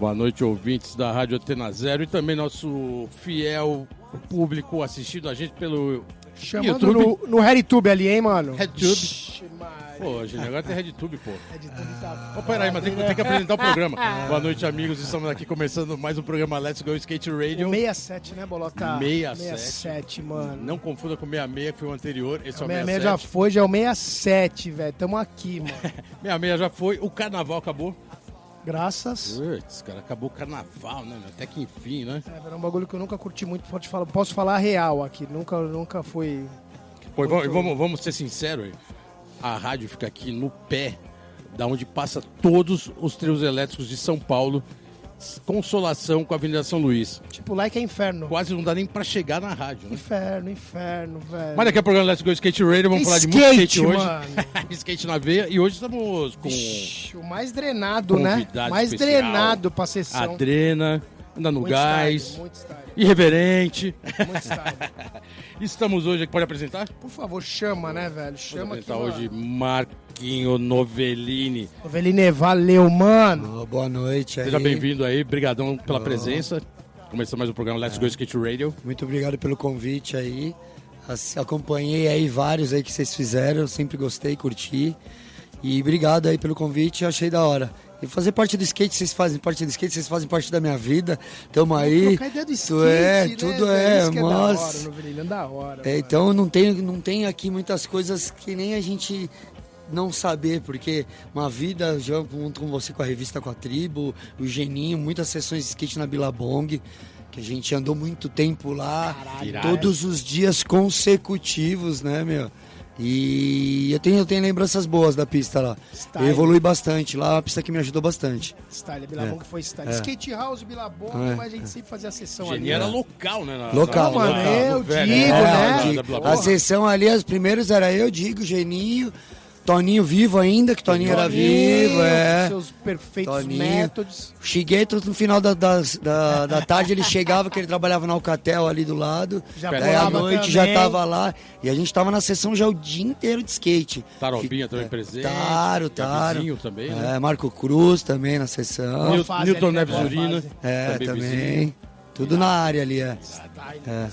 Boa noite, ouvintes da Rádio Atena Zero e também nosso fiel público assistindo a gente pelo Chamando YouTube. no, no RedTube ali, hein, mano? RedTube. Pô, gente, agora tem RedTube, pô. RedTube tá Ô, peraí, mas tem, que- tem que apresentar o programa. Boa noite, amigos. Estamos aqui começando mais um programa Let's Go Skate Radio. O 67, né, Bolota? 67. 67, mano. Não confunda com 66, que foi o anterior. Esse é o o 66 67. já foi, já é o 67, velho. Tamo aqui, mano. 66 já foi. O carnaval acabou. Graças. Putz, cara, acabou o carnaval, né? Até que enfim, né? É, era um bagulho que eu nunca curti muito. Pode falar, posso falar real aqui. Nunca, nunca fui. Pô, e vamos, vamos, vamos ser sinceros, a rádio fica aqui no pé, da onde passa todos os trios elétricos de São Paulo, consolação com a Avenida São Luís. Tipo, like é inferno. Quase não dá nem pra chegar na rádio, né? Inferno, inferno, velho. Mas daqui a programa Let's Go Skate Radio, vamos falar de muito Skate, hoje. skate na veia, e hoje estamos com Ixi, o mais drenado, né? Mais especial. drenado pra a sessão. Adrena, anda no Muito gás, style, muito style, irreverente. muito style. Estamos hoje, pode apresentar? Por favor, chama, né, velho? Vamos Chama aqui. apresentar hoje Marquinho Novellini. Veline, valeu, mano. Ô, boa noite aí. Seja bem-vindo aí, brigadão pela presença. Começando mais um programa Let's Go Skate Radio. Muito obrigado pelo convite aí. As- Acompanhei aí vários aí que vocês fizeram, eu sempre gostei, curti. E obrigado aí pelo convite, achei da hora. E fazer parte do skate, vocês fazem parte do skate, vocês fazem parte da minha vida. Tamo aí. Ideia do skate, é, né, tudo é, Isso que é da mas- hora, no Veline, da hora. É, então não tem, não tem aqui muitas coisas que nem a gente não saber, porque uma vida junto com você com a revista com a tribo, o Geninho, muitas sessões de skate na Billabong, que a gente andou muito tempo lá, Irado. todos os dias consecutivos, né, meu? E eu tenho, eu tenho lembranças boas da pista lá. Style. Eu evolui bastante lá, é uma pista que me ajudou bastante. Style, Bilabong foi style. É. Skate House, Bilabong, É. mas a gente sempre fazia a sessão Geni ali. era né? local, né? na- Local, na- mano, na- eu digo, né? a sessão ali, os primeiros era eu, Digo, Geninho, Toninho vivo ainda, que Toninho, era Toninho, vivo, é. Seus perfeitos Toninho. métodos. Chigueto no final da, das- da, da tarde ele chegava, que ele trabalhava na Alcatel ali do lado. Já Daí à noite já também. tava lá. E a gente tava na sessão já o dia inteiro de skate. Tarobinha também é, presente. Taro, Taro. Também, né? É, Marco Cruz também na sessão. Newton né? Neves Urina. É, também também. Tudo na área ali, é. É.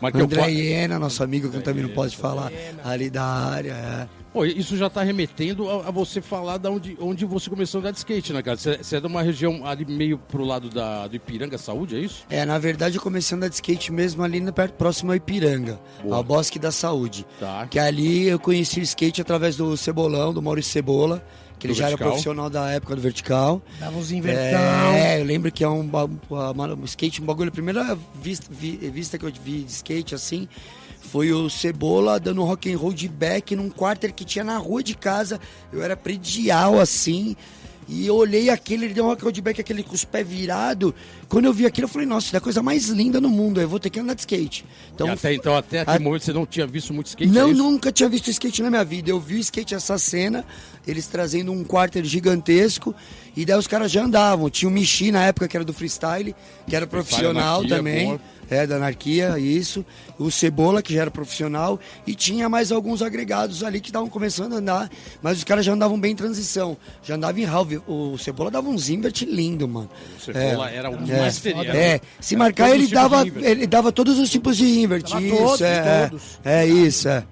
Marquinhos, André pode- Iena, nosso amigo que eu também não pode falar, ali da área, é. Pô, isso já tá remetendo a, a você falar da onde, onde você começou a andar de skate, né, cara? Você você é de uma região ali meio pro lado da, do Ipiranga Saúde, é isso? É, na verdade eu comecei a andar de skate mesmo ali no, perto, próximo ao Ipiranga, Boa. ao Bosque da Saúde. Tá. Que ali eu conheci o skate através do Cebolão, do Maurício Cebola, que ele já Vertical. era profissional da época do Vertical. Dava uns invertão. É, eu lembro que é um, uma- um skate, um bagulho, a primeira vista, vi- vista que eu vi de skate assim, foi o Cebola dando rock and roll de back num quarter que tinha na rua de casa. Eu era predial assim. E eu olhei aquele, ele deu um rock and roll de back, aquele com os pés virados. Quando eu vi aquilo, eu falei, nossa, isso é a coisa mais linda no mundo. Eu vou ter que andar de skate. Então, Então, até, então, até aquele a- momento você não tinha visto muito skate, não, é nunca tinha visto skate na minha vida. Eu vi o skate essa cena, eles trazendo um quarter gigantesco, e daí os caras já andavam. Tinha o Michi na época, que era do freestyle, que era profissional Anarquia, também. boa. É, da anarquia, isso. O Cebola, que já era profissional. E tinha mais alguns agregados ali que estavam começando a andar. Mas os caras já andavam bem em transição. Já andavam em halve. O Cebola dava um zimbert lindo, mano. O Cebola era o É. master. era- É, se era marcar ele dava, ele dava todos os tipos de invert. Isso, todos, é, todos. é, é isso, é.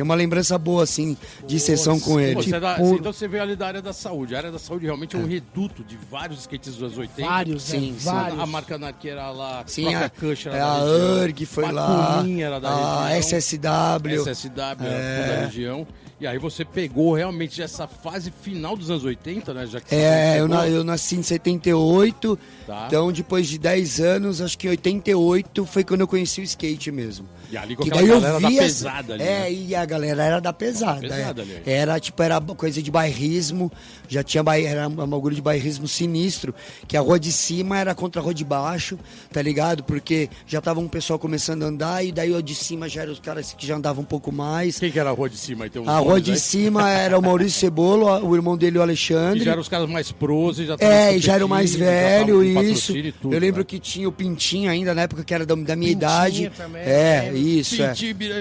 Tem uma lembrança boa, assim, de sessão com ele. você é da- Tipo- então você veio ali da área da saúde. A área da saúde realmente é um reduto de vários skates dos anos 80. Vários, Sim, né? sim. Vários. A marca Anarquia era lá, Sim, a, Cush era é da a região. URG foi a lá, era da a região. SSW. SSW era É. da região. E aí você pegou realmente essa fase final dos anos 80, né? Já que É, eu, na- eu nasci em 78, Tá. então depois de 10 anos, acho que em 88 foi quando eu conheci o skate mesmo. E ali com Que aquela daí eu galera da vi essa- pesada ali, É, né? e a galera era da pesada. Pesada é. ali. Era tipo, era coisa de bairrismo, já tinha era um bagulho de bairrismo sinistro, que a rua de cima era contra a rua de baixo, tá ligado? Porque já tava um pessoal começando a andar, e daí a de cima já eram os caras que já andavam um pouco mais. Quem que era a rua de cima? Então, A rua de cima era o Maurício Cebolo, o irmão dele, o Alexandre. E já eram os caras mais pros e já É, e já era o mais velho, isso. Tudo, eu lembro né? que tinha o Pintinho ainda na época que era da, da minha Pintinho idade. também, é, é. Isso, é.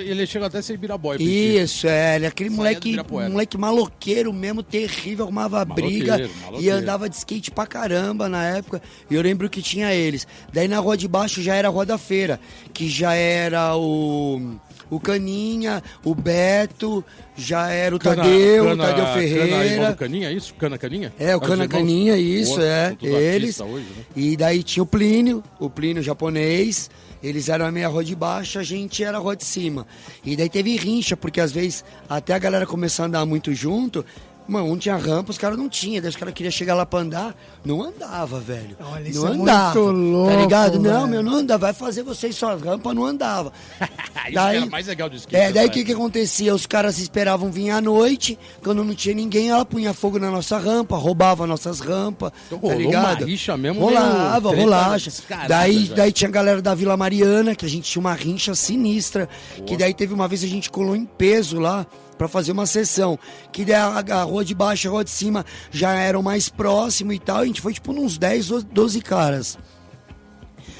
Ele chega até a ser Biraboy. Pintinho. Isso, é, ele é aquele moleque, moleque maloqueiro mesmo, terrível, arrumava Maloqueiro, briga e maloqueiro. andava de skate pra caramba na época. E eu lembro que tinha eles. Daí na rua de baixo já era a Rua da Feira, que já era o, o Caninha, o Beto, já era o Cana- Tadeu, Cana- o Tadeu Cana, Ferreira. do Caninha, é isso? Cana Caninha? É, o Cana? Caninha, isso, Boa, é. Eles. Hoje, né? E daí tinha o Plínio, o Plínio japonês. Eles eram a meia rua de baixo, a gente era a rua de cima. E daí teve rincha, porque às vezes até a galera começou a andar muito junto. Mano, um tinha rampa, os caras não tinham. Daí os caras queriam chegar lá pra andar, não andava, velho. Olha, isso não é andava. muito louco, tá ligado? Não, velho. meu, não anda, vai fazer vocês só rampa, não andava. Isso que era mais legal do skate. É, daí o nessa que que acontecia? Os caras esperavam vir à noite, quando não tinha ninguém, ela punha fogo na nossa rampa, roubava nossas rampas, Então tá ligado? uma rixa mesmo, Rolava, descarada Daí, já. daí tinha a galera da Vila Mariana, que a gente tinha uma rincha sinistra, que daí teve uma vez a gente colou em peso lá, pra fazer uma sessão, que a, a rua de baixo e a rua de cima já eram mais próximo e tal, a gente foi tipo uns 10, ou 12 caras.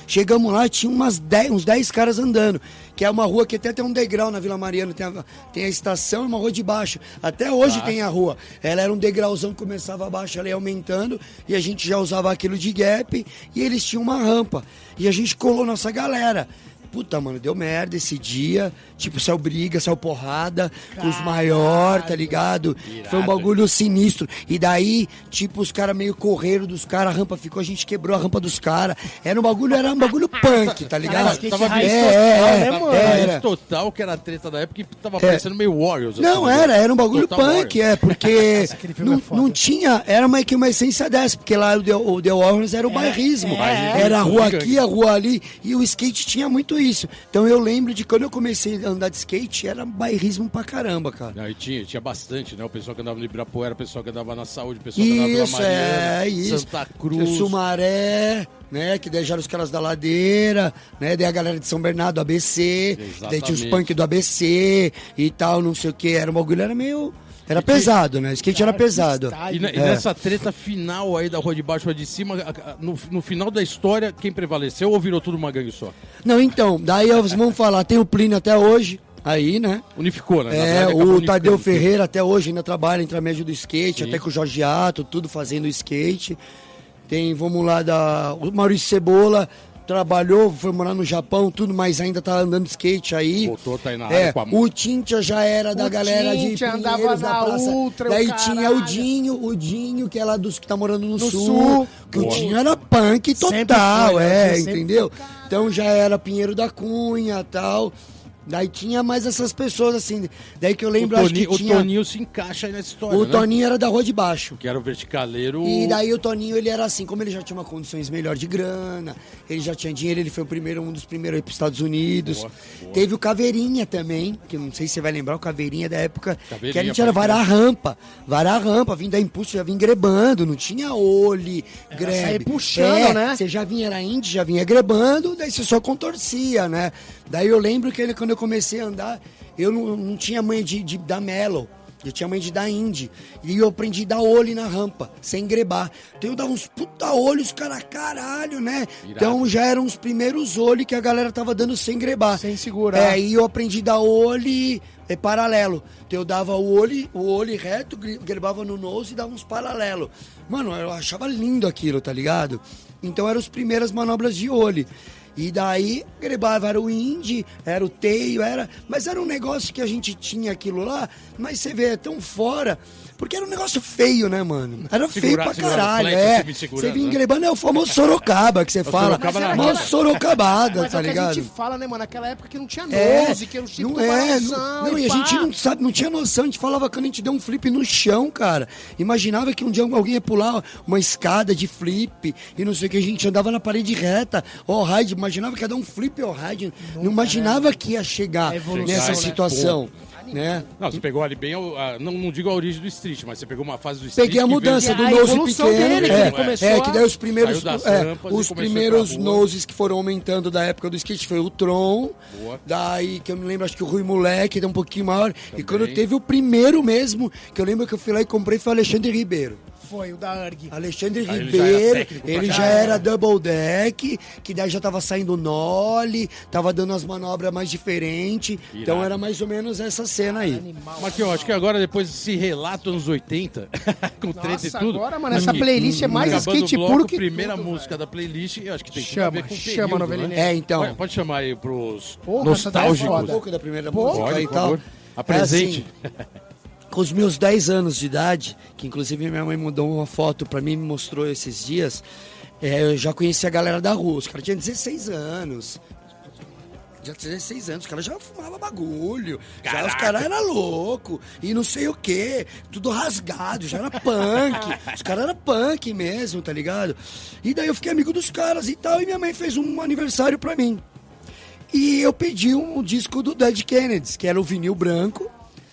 Chegamos lá, tinha umas 10, uns 10 caras andando. Que é uma rua que até tem um degrau na Vila Mariana. Tem a, tem a estação e uma rua de baixo. Até hoje Tá. tem a rua. Ela era um degrauzão que começava abaixo, ia aumentando. E a gente já usava aquilo de gap. E eles tinham uma rampa. E a gente colou nossa galera. Puta, mano, deu merda esse dia. Tipo, saiu briga, saiu porrada com os maiores, tá ligado? Foi um Irado, bagulho sinistro. E daí, tipo, os caras meio correram dos caras, a rampa ficou, a gente quebrou a rampa dos caras. Era um bagulho, era um bagulho punk, tá ligado? skate Tava raiz vindo é, total, é, né, era. total, que era a treta da época, que tava parecendo meio Warriors. assim, Não, né? era, era um bagulho Total punk, Warriors. é, porque não, é não tinha, era meio que uma essência dessa, porque lá o The, o The Warriors era o bairrismo. é. Era a rua aqui, a rua ali, e o skate tinha muito isso. Então eu lembro de quando eu comecei a andar de skate, era bairrismo pra caramba, cara. Não, e tinha, tinha bastante, né? O pessoal que andava no Ibirapuera, o pessoal que andava na saúde, o pessoal que andava na Mariana, é, isso. Santa Cruz. Sumaré, né? Que eram os caras da ladeira, né? Daí a galera de São Bernardo, ABC, daí tinha os Exatamente. punk do ABC e tal, não sei o que. Era um bagulho, era meio. Era pesado, né? O skate era Cara, que pesado. E, e É. nessa treta final aí da rua de baixo, rua de cima, no, no final da história, quem prevaleceu ou virou tudo uma gangue só? Não, então, daí vamos falar, tem o Plínio até hoje, aí, né? Unificou, né? Na É, o Tadeu. Ferreira até hoje ainda trabalha entre a média do skate, Sim. até com o Jorge Ato, tudo fazendo skate. Tem, vamos lá, da, o Maurício Cebola trabalhou, foi morar no Japão, tudo, mas ainda tá andando de skate aí. Voltou, tá aí na É, área com a o Tintia já era da O galera de Tintia andava Pinheiros, da na praça. Ultra, o Daí tinha o. Dinho, o Dinho, que é lá dos que tá morando no, No sul, sul. que o. Dinho era punk total, foi, é, né? Entendeu? Então já era Pinheiro da Cunha tal. Daí tinha mais essas pessoas assim. Daí que eu O lembro, acho Toninho, que o tinha. Toninho se encaixa aí nessa história, O né? Toninho era da Rua de Baixo. Que era o verticaleiro... E daí o Toninho, ele era assim, como ele já tinha uma condições melhor de grana, ele já tinha dinheiro, ele foi o primeiro, um dos primeiros aí pros Estados Unidos. Boa, boa. Teve o Caveirinha também, que não sei se você vai lembrar, o Caveirinha da época Caveirinha, que a gente era varar rampa, varar rampa, vim da impulso, já vim grebando, não tinha olhe, grebe. sair puxando, É, né? Você já vinha, era indie, já vinha grebando, daí você só contorcia, né? Daí eu lembro que ele, quando eu comecei a andar, eu não, não tinha mãe de, de dar mellow. Eu tinha mãe de dar indie. E eu aprendi a dar olho na rampa, sem grebar. Então eu dava uns puta olhos, cara, caralho, né? Irado. Então já eram os primeiros olhos que a galera tava dando sem grebar. Sem segurar. É, e eu aprendi a dar olho é, paralelo. Então eu dava o olho, o olho reto, gre- grebava no nose e dava uns paralelo. Mano, eu achava lindo aquilo, tá ligado? Então eram as primeiras manobras de olho. E daí, grebava, era o indie, era o teio, era. Mas era um negócio que a gente tinha aquilo lá, mas você vê, é tão fora. Porque era um negócio feio, né, mano? Era feio Segura- pra caralho, é. você vinha né? grebando, é o famoso Sorocaba que você fala. Sorocaba rua. Sorocabada, Mas tá é o que a ligado? gente fala, né, mano? Naquela época que não tinha É, nose, que era o tipo não do é, não, não, e a gente não sabe, não tinha noção, a gente falava quando a gente deu um flip no chão, cara. Imaginava que um dia alguém ia pular uma escada de flip e não sei o que, a gente andava na parede reta, ó, ride, imaginava que ia dar um flip, ó, ride, não imaginava que ia chegar É nessa né? situação. Né? Não, você pegou ali bem, a- a- não, não digo a origem do street, mas você pegou uma fase do street. Peguei a que mudança veio- do a nose pequeno. dele, que é, ele começou é, que daí os primeiros, é, os primeiros noses que foram aumentando da época do skate foi o Tron. Boa. Daí que eu me lembro, acho que o Rui Moleque era um pouquinho maior. E quando teve o primeiro mesmo, que eu lembro que eu fui lá e comprei foi o Alexandre Ribeiro. Foi o da URG. Alexandre Ah, ele já era Ribeiro, ele já era double deck, que daí já tava saindo nole, tava dando as manobras mais diferentes. Então era mais ou menos essa cena aí. Animal. Marquinhos, acho que agora, depois desse relato anos 80, com treta e tudo. agora, mano, essa que- playlist é mais acabando skate bloco, puro que primeira tudo, música da playlist, eu acho que tem Chama, o chama, período, Novelinha. né? É, então. Pode, pode chamar aí pros Porra, é nostálgicos. um pouco da primeira música Pode, e tal. Apresente. É assim, com os meus 10 anos de idade, que inclusive minha mãe mandou uma foto pra mim, me mostrou esses dias, é, eu já conheci a galera da rua. Os caras tinham 16 anos. Já tinha 16 anos, os caras já fumavam bagulho. Já os caras eram loucos. E não sei o quê. Tudo rasgado, já era punk. os caras eram punk mesmo, tá ligado? E daí eu fiquei amigo dos caras e tal. E minha mãe fez um aniversário pra mim. E eu pedi um disco do Dead Kennedys, que era o vinil branco,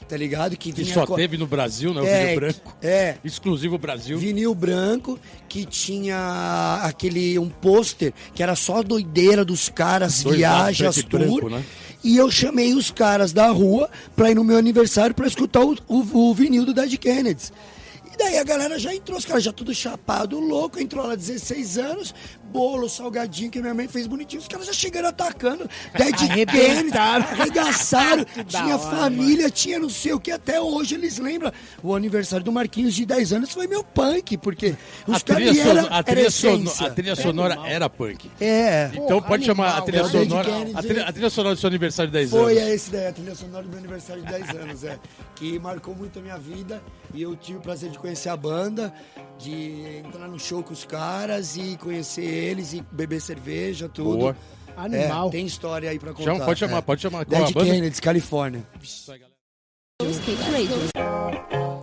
tá ligado? Que Que só com- teve no Brasil, né? O É, vinil branco. É, Exclusivo Brasil. vinil branco que tinha aquele um pôster que era só doideira dos caras, Dois viagens, e tour. branco, né? E eu chamei os caras da rua pra ir no meu aniversário pra escutar o, o- o vinil do Dead Kennedys. E daí a galera já entrou, os caras já tudo chapado, louco, entrou lá 16 anos, bolo, salgadinho que minha mãe fez bonitinho, os caras já chegaram atacando. Dead Kennedys, arregaçaram, tinha hora, família, tinha não sei o que, até hoje eles lembram. O aniversário do Marquinhos de 10 anos foi meu punk, porque A os trilha, caras era, a era trilha sono- essência. a trilha sonora era punk. É. Então Pô, pode chamar a animal, trilha sonora. A trilha, a trilha sonora do seu aniversário de 10 Foi anos. esse daí, a trilha sonora do meu aniversário de 10 anos, é. Que marcou muito a minha vida e eu tive o prazer de conhecer a banda, de entrar no show com os caras e conhecer eles e beber cerveja, tudo. Boa. Animal. É, tem história aí pra contar. Chama, pode chamar, é. pode chamar. Qual Dead banda? Kennedys, Califórnia.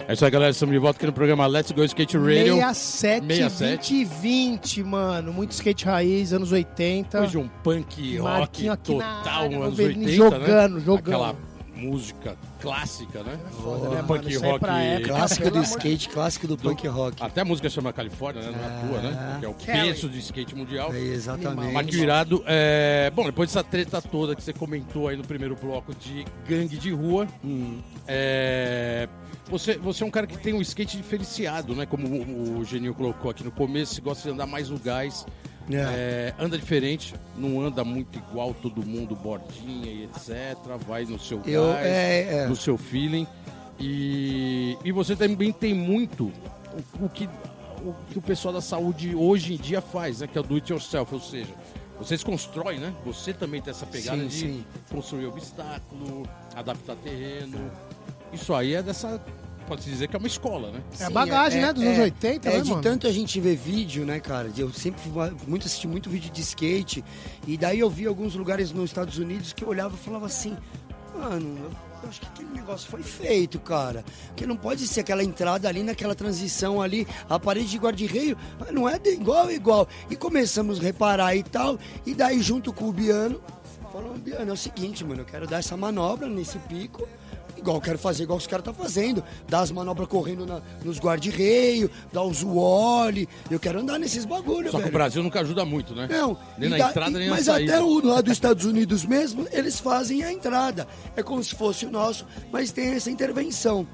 É isso aí, galera. Estamos de volta aqui no programa Let's Go Skate Radio. 67, 67. 20 20, mano. Muito skate raiz, anos 80. Depois de um punk rock Marquinho aqui na total, área, anos Novelinho 80, jogando, né? jogando. Aquela música clássica, né? foda, né, mano? punk aí rock. Clássico do skate, clássico do punk rock. Até a música chama Califórnia, né? Não é à toa, né? Que é o Kelly. peso do skate mundial. É, exatamente. Marquinho Irado, é... bom, depois dessa treta toda que você comentou aí no primeiro bloco de gangue de rua, Hum. é... você, você é um cara que tem um skate diferenciado, né? Como o, o Geninho colocou aqui no começo, você gosta de andar mais no gás, É. é, anda diferente, não anda muito igual todo mundo, bordinha e etc. Vai no seu Eu- gás, é, é. no seu feeling. E, e você também tem muito o, o que, o que o pessoal da saúde hoje em dia faz, né? Que é o do it yourself, ou seja, vocês constroem, né? Você também tem essa pegada Sim, de sim. construir obstáculo, adaptar terreno. Isso aí é dessa. Pode-se dizer que é uma escola, né? É a bagagem, né, dos anos 80, é né, de mano? tanto a gente ver vídeo, né, cara? Eu sempre fui muito assisti muito vídeo de skate e daí eu vi alguns lugares nos Estados Unidos que eu olhava e falava assim, mano, eu acho que aquele negócio foi feito, cara. Porque não pode ser aquela entrada ali naquela transição ali, a parede de guarda-reio, não é de igual igual. E começamos a reparar e tal, e daí junto com o Biano, falou, Biano, é o seguinte, mano, eu quero dar essa manobra nesse pico. Igual eu quero fazer, igual os caras estão fazendo. Dar as manobras correndo na- nos guarda-reio, dar os wall. Eu quero andar nesses bagulho, Só que velho. o Brasil nunca ajuda muito, né? Não, Nem na da- entrada, nem na mas até o lá dos Estados Unidos mesmo, eles fazem a entrada. É como se fosse o nosso, mas tem essa intervenção.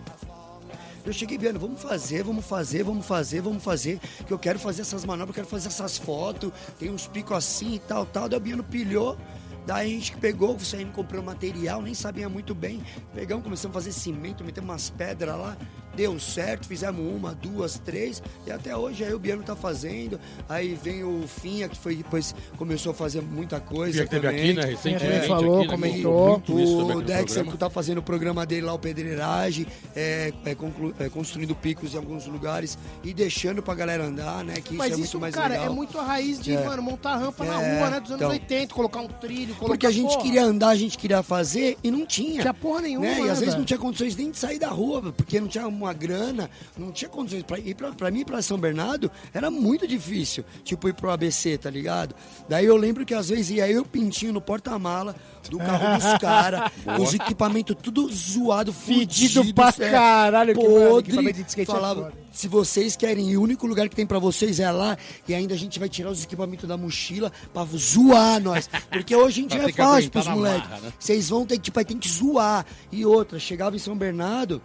Eu cheguei vendo, vamos fazer, vamos fazer, vamos fazer, vamos fazer, que eu quero fazer essas manobras, eu quero fazer essas fotos, tem uns picos assim e tal, tal. Daí o Biano pilhou, daí a gente pegou, saindo comprou material, nem sabia muito bem. Pegamos, começamos a fazer cimento, metemos umas pedras lá, deu certo, fizemos uma, duas, três, e até hoje aí o Biano tá fazendo. Aí vem o Finha, que foi depois começou a fazer muita coisa. Já que teve também. aqui, né? Recentemente. É, falou, aqui, né? comentou. Muito isso também O aqui no Dexter que tá fazendo o programa dele lá, o Pedreiragem, é, é conclu- é construindo picos em alguns lugares e deixando pra galera andar, né? Que isso Mas é isso, muito mais cara, legal. é muito a raiz de, É. mano, montar rampa na É, rua, né? Dos anos então. 80, colocar um trilho, colocar Porque a gente porra, queria andar, a gente queria fazer e não tinha. Tinha porra nenhuma, né? E né, às vezes velho? não tinha condições nem de sair da rua, porque não tinha uma grana, não tinha condições. Pra, ir pra, pra mim, pra São Bernardo, era muito difícil. Tipo, ir pro ABC, tá ligado? Daí eu lembro que às vezes ia eu pintinho no porta-mala do carro dos caras, os equipamentos tudo zoado, Fedido fudido, pra é, caralho, que, mano, podre. skate é falava, se vocês querem ir, o único lugar que tem pra vocês é lá, e ainda a gente vai tirar os equipamentos da mochila pra zoar nós. Porque hoje em Pra dia é que fácil pros moleques. né? Vocês vão ter que, tipo, aí tem que zoar. E outra, chegava em São Bernardo,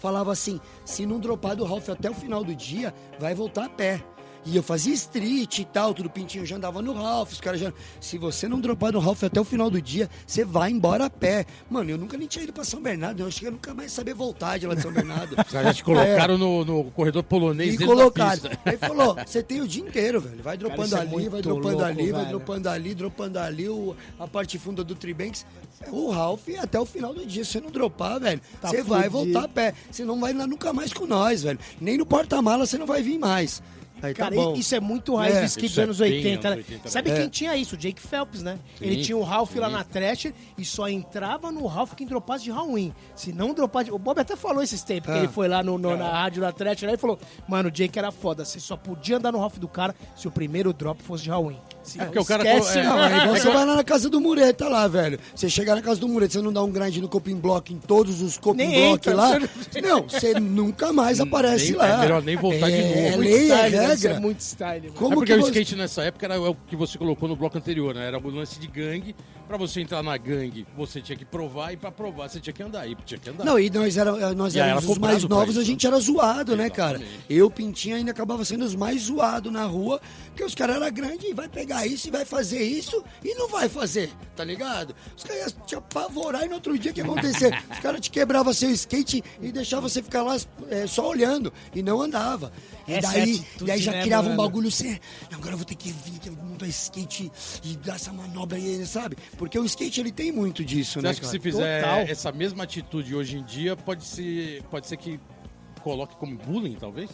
falava assim: se não dropar do Ralph até o final do dia, vai voltar a pé. E eu fazia street e tal, tudo pintinho, já andava no Ralph, os caras já. Se você não dropar no Ralph até o final do dia, você vai embora a pé. Mano, eu nunca nem tinha ido pra São Bernardo, eu acho que eu nunca mais sabia voltar de lá de São Bernardo. Os caras já te colocaram no, no corredor polonês É. E da colocaram. pista. Aí falou: você tem o dia inteiro, velho. Vai dropando isso é ali, muito vai dropando louco, ali, vai velho. dropando ali, dropando ali, o, a parte funda do Tribanks. O Ralph até o final do dia. Se você não dropar, velho, Tá você vai voltar a pé. Você não vai lá nunca mais com nós, velho. Nem no porta-mala você não vai vir mais. Aí Cara, tá bom. isso é muito raiz É, do skate isso dos é anos bem 80, anos né? 80 Sabe mesmo. quem É. tinha isso? O Jake Phelps, né? Sim, Ele tinha o Ralph lá sim. na Thrasher e só entrava no Ralph quem dropasse de Halloween. Se não dropasse... O Bob até falou esses tempos, que Ah. ele foi lá no, no- na rádio da Thrasher lá e falou, mano, o Jake era foda, você só podia andar no Ralph do cara se o primeiro drop fosse de Halloween. Se É não, porque o cara esquece, é, Não, é igual você vai lá na casa do Mureta lá, velho. Você chegar na casa do Mureta, você não dá um grind no coping block em todos os coping block entra, lá. você Não, você nunca mais aparece nem- lá. é melhor nem voltar de É, novo. É lei, é Style, né? Isso regra. é muito style, mano. Como é porque que o você- skate nessa época era o que você colocou no bloco anterior, né? Era o lance de gangue. Pra você entrar na gangue, você tinha que provar e pra provar você tinha que andar. E tinha que andar. Não, e nós, era, nós E éramos era os mais novos, a isso. gente era zoado, né, cara? Exatamente. Eu, Pintinho, ainda acabava sendo os mais zoados na rua, porque os caras eram grandes e vai pegar isso e vai fazer isso e não vai fazer, tá ligado? Os caras iam te apavorar e no outro dia o que ia acontecer? os caras te quebravam seu skate e deixavam você ficar lá é, só olhando e não andava. E Essa é a daí, daí já né, criava um mano? bagulho assim, "Não, agora eu vou ter que vir, que eu vou montar skate e dar essa manobra aí, sabe? Porque o skate, ele tem muito disso, Você né, acha que se fizer Total. essa mesma atitude hoje em dia, pode ser, pode ser que coloque como bullying, talvez?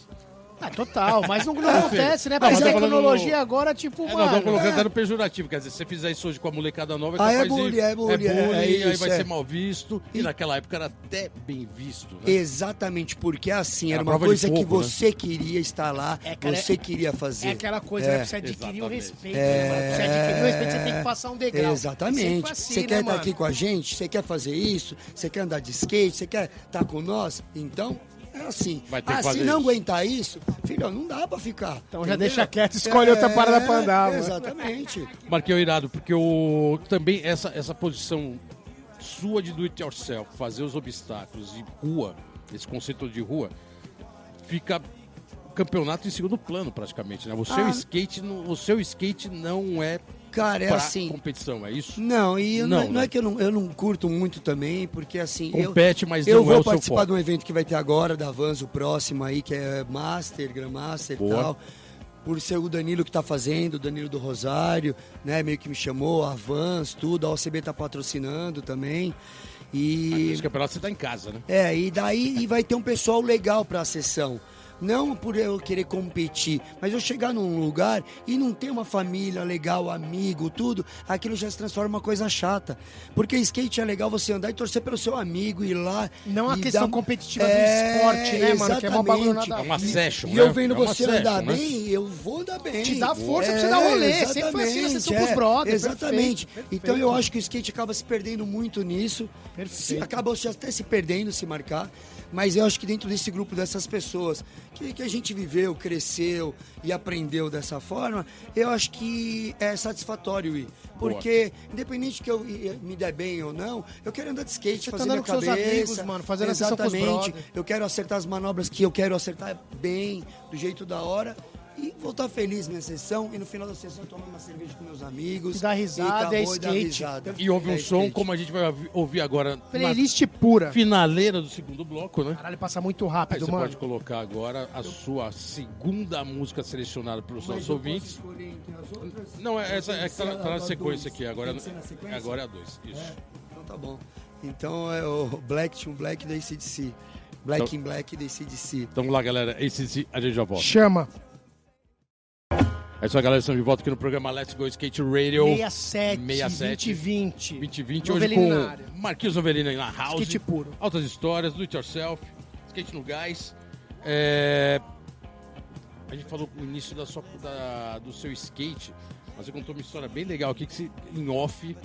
Ah, total, mas não, não acontece, né? Não, Mas a tecnologia no- agora, tipo, É, mano... nós vamos colocando até no pejorativo. Quer dizer, se você fizer isso hoje com a molecada nova, Ah, é capaz de- bullying, é bullying, é- é aí isso, vai é. ser mal visto. E, E- naquela época era até bem visto, né? Exatamente, porque assim, Era era uma coisa que fogo, né? você queria estar lá, É, cara, você é- queria fazer. É aquela coisa, É. né? Pra você adquirir o respeito, né, mano? Você adquirir o respeito, você tem que passar um degrau. Exatamente. Assim, você né, quer estar mano? aqui com a gente? Você quer fazer isso? Você quer andar de skate? Você quer estar com nós? Então, é assim. Vai ter que ah, se fazer não isso. aguentar isso, filho, não dá pra ficar. Então já entendeu? deixa quieto, escolhe outra parada pra andar, mano. Exatamente. Marquei o irado, porque o, também essa, essa posição sua de do it yourself, fazer os obstáculos e rua, esse conceito de rua, fica o campeonato em segundo plano praticamente, né? O seu Ah. skate, o seu skate não é Cara, é pra assim. competição, é isso? Não, e eu- Não, não, é- não né? é que eu não, eu não curto muito também, porque assim. eu- Compete, mas Eu não vou é participar de um evento que vai ter agora, da Vans, o próximo aí, que é Master, Grandmaster e tal. Por ser o Danilo que tá fazendo, o Danilo do Rosário, né? Meio que me chamou, a Vans, tudo, a OCB tá patrocinando também. E. Esse campeonato você tá em casa, né? É, e daí e vai ter um pessoal legal pra sessão. Não por eu querer competir, mas eu chegar num lugar e não ter uma família legal, amigo, tudo, aquilo já se transforma em uma coisa chata. Porque skate é legal você andar e torcer pelo seu amigo, ir lá. Não a questão dar- competitiva do esporte, né, mano? Que é bagulho exatamente. nada É uma session, E né? eu vendo É você session, andar né? bem, eu vou andar bem. Te dá força pra você dar rolê. Sempre foi assim na sessão com os brother, Exatamente. perfeito, Então eu acho que o skate acaba se perdendo muito nisso. Perfeito. Se, acaba até se perdendo se marcar. Mas eu acho que dentro desse grupo dessas pessoas que, que a gente viveu, cresceu e aprendeu dessa forma, eu acho que é satisfatório ir. Porque, independente que eu me der bem ou não, eu quero andar de skate, Você tá fazer andando minha com seus cabeça. amigos, mano, fazendo a sessão com os Exatamente. Eu quero acertar as manobras que eu quero acertar bem, do jeito da hora. E voltar feliz minha sessão. E no final da sessão tomar uma cerveja com meus amigos. E dar risada, e é acabou, e skate. risada. E houve um É som skate. como a gente vai ouvi- ouvir agora Playlist pura. na finaleira do segundo bloco, né? Caralho, passa muito Aí rápido, você mano. pode colocar agora a sua segunda música selecionada pelos nossos ouvintes. Não, é essa é que tá, tá na sequência aqui. Agora, na sequência? agora é a dois. Isso. Então tá bom. Então é o Black to Black da ACDC. Black Então- in Black da ACDC. Então vamos lá, galera. Esse a gente já volta. Chama. É isso aí, galera. Estamos de volta aqui no programa Let's Go Skate Radio 67, 67, 2020. 2020. Hoje com. Marquinhos Novelino na house. Skate puro. Altas histórias, do it yourself. skate no gás. É, A gente falou no início da sua, da- do seu skate, mas você contou uma história bem legal aqui, que se, em off,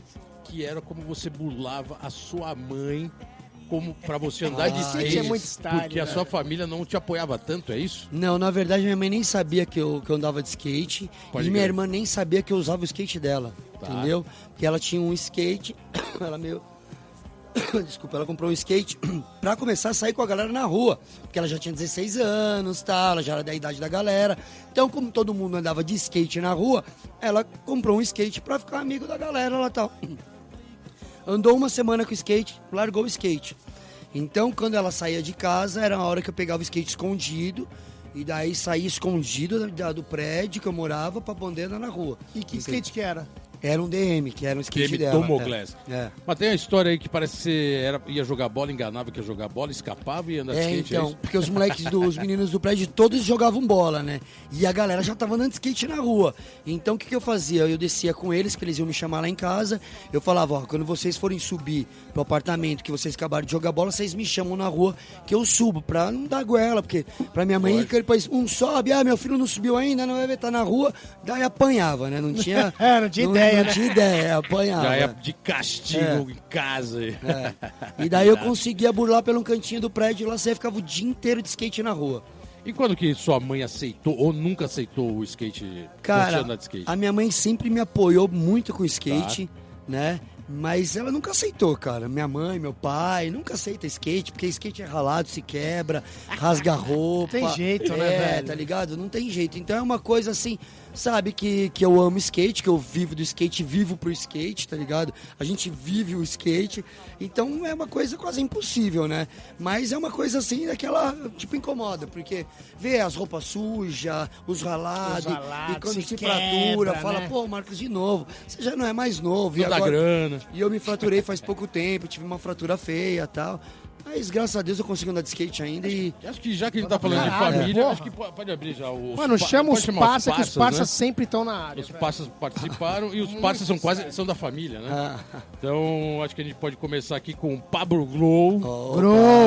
que era como você burlava a sua mãe como para você andar de Ah, skate, skate é muito style, porque a né? sua família não te apoiava tanto, é isso? Não, na verdade minha mãe nem sabia que eu, que eu andava de skate Pode e minha irmã nem sabia que eu usava o skate dela, Tá. entendeu? Porque ela tinha um skate, ela meio... Desculpa, ela comprou um skate pra começar a sair com a galera na rua. Porque ela já tinha 16 anos, tá? ela já era da idade da galera. Então, como todo mundo andava de skate na rua, ela comprou um skate pra ficar amigo da galera lá tal. Andou uma semana com o skate, largou o skate. Então, quando ela saía de casa, era a hora que eu pegava o skate escondido. E daí saía escondido da- do prédio que eu morava pra poder andar na rua. E que skate que era? Era um DM, que era um skate DM dela. Tomoglass. É. é. Mas tem uma história aí que parece que você era, ia jogar bola, enganava que ia jogar bola, escapava e ia andar de É, skate, é então, isso? porque os moleques dos meninos do prédio todos jogavam bola, né? E a galera já tava andando de skate na rua. Então o que, que eu fazia? Eu descia com eles, que eles iam me chamar lá em casa. Eu falava, ó, quando vocês forem subir pro apartamento que vocês acabaram de jogar bola, vocês me chamam na rua que eu subo, pra não dar goela, porque pra minha mãe, que depois um sobe, ah, meu filho não subiu ainda, não vai ver, tá na rua, daí apanhava, né? Não tinha. É, não tinha ideia, não né? tinha ideia, apanhava. Já ia de castigo em casa. É. E daí eu conseguia burlar pelo cantinho do prédio lá, você ficava o dia inteiro de skate na rua. E quando que sua mãe aceitou ou nunca aceitou o skate? Cara, andar de skate? a minha mãe sempre me apoiou muito com skate, Tá. né? Mas ela nunca aceitou, cara. Minha mãe, meu pai, nunca aceita skate, porque skate é ralado, se quebra, rasga a roupa. Tem jeito, né, é, velho? tá ligado? Não tem jeito. Então é uma coisa assim, sabe, que, que eu amo skate, que eu vivo do skate, vivo pro skate, tá ligado? A gente vive o skate. Então é uma coisa quase impossível, né? Mas é uma coisa assim, daquela, tipo, incomoda, porque vê as roupas sujas, os ralados, Os ralados, e quando se se, quebra, fratura, fala, né? pô, Marcos, de novo, você já não é mais novo. Não dá grana. E eu me fraturei faz pouco tempo, tive uma fratura feia e tal. Mas graças a Deus eu consigo andar de skate ainda e. Acho que já que a gente tá falando de Caralho, família, porra. acho que pode, pode abrir já o. Mano, chama os parças parça, que os parças Né? sempre estão na área. Os velho. parças participaram e os parças são quase são da família, né? Ah, Então acho que a gente pode começar aqui com o Pablo Glow.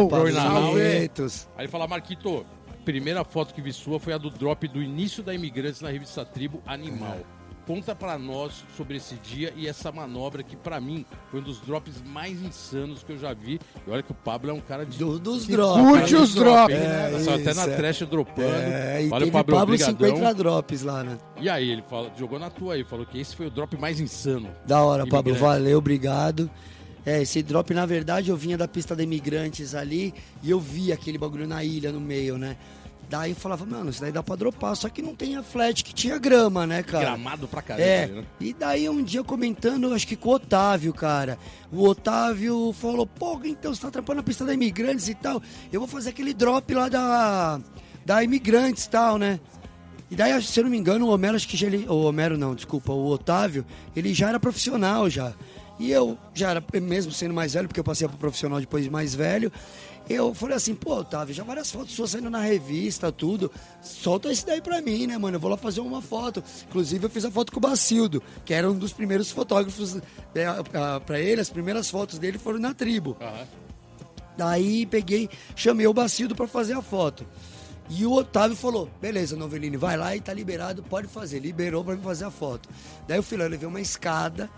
Pablo Salvetos. Aí ele fala, Marquito, primeira foto que vi sua foi a do drop do início da Imigrantes na revista Tribo Animal. Conta pra nós sobre esse dia e essa manobra que pra mim foi um dos drops mais insanos que eu já vi. E olha que o Pablo é um cara de Do, dos drops. curte os drops, hein? né? Até na é. trash dropando. É, e teve Pablo, Pablo, obrigadão. 50 drops lá, né? E aí, ele fala, jogou na tua aí, falou que esse foi o drop mais insano. Da hora, Pablo. Valeu, obrigado. É, esse drop, na verdade, eu vinha da pista de imigrantes ali e eu vi aquele bagulho na ilha, no meio, né? Daí eu falava, mano, isso daí dá pra dropar, só que não tem a flat que tinha grama, né, cara? Gramado pra caramba, É, né? e daí um dia comentando, acho que com o Otávio, cara. O Otávio falou, pô, então você tá atrapalhando a pista da Imigrantes e tal. Eu vou fazer aquele drop lá da, da Imigrantes e tal, né? E daí, se eu não me engano, o Homero, acho que já ele. O Homero não, desculpa, o Otávio, ele já era profissional já. E eu já era, mesmo sendo mais velho, porque eu passei pro profissional depois de mais velho. Eu falei assim, pô, Otávio, já várias fotos suas saindo na revista, tudo. Solta esse daí pra mim, né, mano? Eu vou lá fazer uma foto. Inclusive, eu fiz a foto com o Bacildo, que era um dos primeiros fotógrafos é, pra ele. As primeiras fotos dele foram na tribo. Aham. Daí peguei, chamei o Bacildo pra fazer a foto. E o Otávio falou: beleza, Novelini, vai lá e tá liberado, pode fazer. Liberou pra mim fazer a foto. Daí eu fui lá, eu levei uma escada,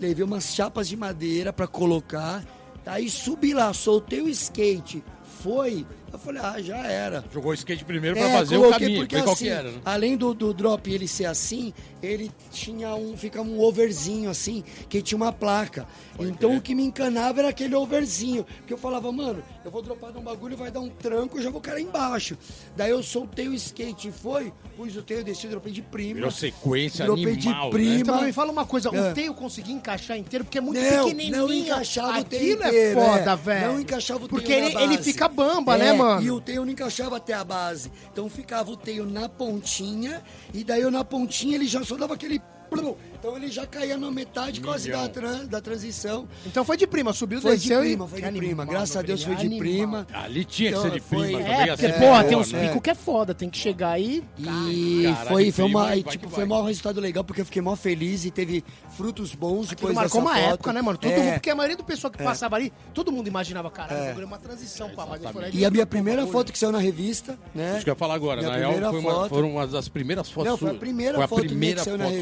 levei umas chapas de madeira pra colocar. Daí subi lá, soltei o skate, foi. Eu falei: ah, já era. Jogou o skate primeiro pra É, fazer o caminho, porque assim, que era, né? além do, do drop ele ser assim, ele tinha um, fica um overzinho assim, que tinha uma placa. então o que me encanava era aquele overzinho, porque eu falava, mano, eu vou dropar de um bagulho, vai dar um tranco, eu já vou cair embaixo. Daí eu soltei o skate e foi, pus o teio, desci, dropei de prima. Virou sequência Dropei de animal, prima. né? Então me fala uma coisa, É. o teio eu consegui encaixar inteiro, porque é muito Não, pequenininho. não encaixava o teio Aquilo inteiro, é foda, é. velho. Não encaixava o teio Porque ele, ele fica bamba, É, né, mano? E o teio não encaixava até a base. Então ficava o teio na pontinha, e daí eu na pontinha ele já só dava aquele plum. Então ele já caía na metade quase da, Milhão. tran- da transição. Então foi de prima, subiu, Foi de desceu e... prima, foi de prima. animal, Graças a Deus foi de animal. prima. Ali tinha que Então, ser de foi- prima é, também. É, porque, assim, porra, tem uns né? picos que é foda, tem que chegar aí... E Caralho, foi, foi, prima, uma, vai e, tipo, vai. foi um resultado legal, porque eu fiquei mó feliz e teve frutos bons Aquilo depois marcou dessa uma foto. época, né, mano? Todo É. mundo, porque a maioria do pessoal que passava ali, todo mundo imaginava, caralho, bagulho é uma transição, pá, mas E a minha primeira foto que saiu na revista, né? Isso que eu ia falar agora. Na real, foram uma das primeiras fotos Não, foi a primeira Foi a foto que saiu na sua.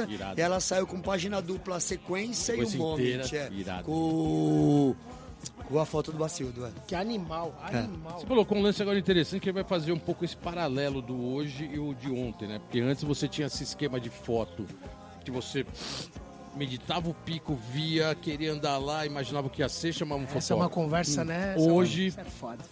Revista. Irado. Ela saiu com página dupla, a sequência, e Sequência o moment. inteira, é. irado. Com, com a foto do Bacildo, é. Que animal, animal. Você colocou um lance agora interessante que vai fazer um pouco esse paralelo do hoje e o de ontem, né? Porque antes você tinha esse esquema de foto que você meditava o pico, via, queria andar lá, imaginava o que ia ser, chamava um Essa é uma fotógrafo. conversa, né? Essa é uma- Hoje- é.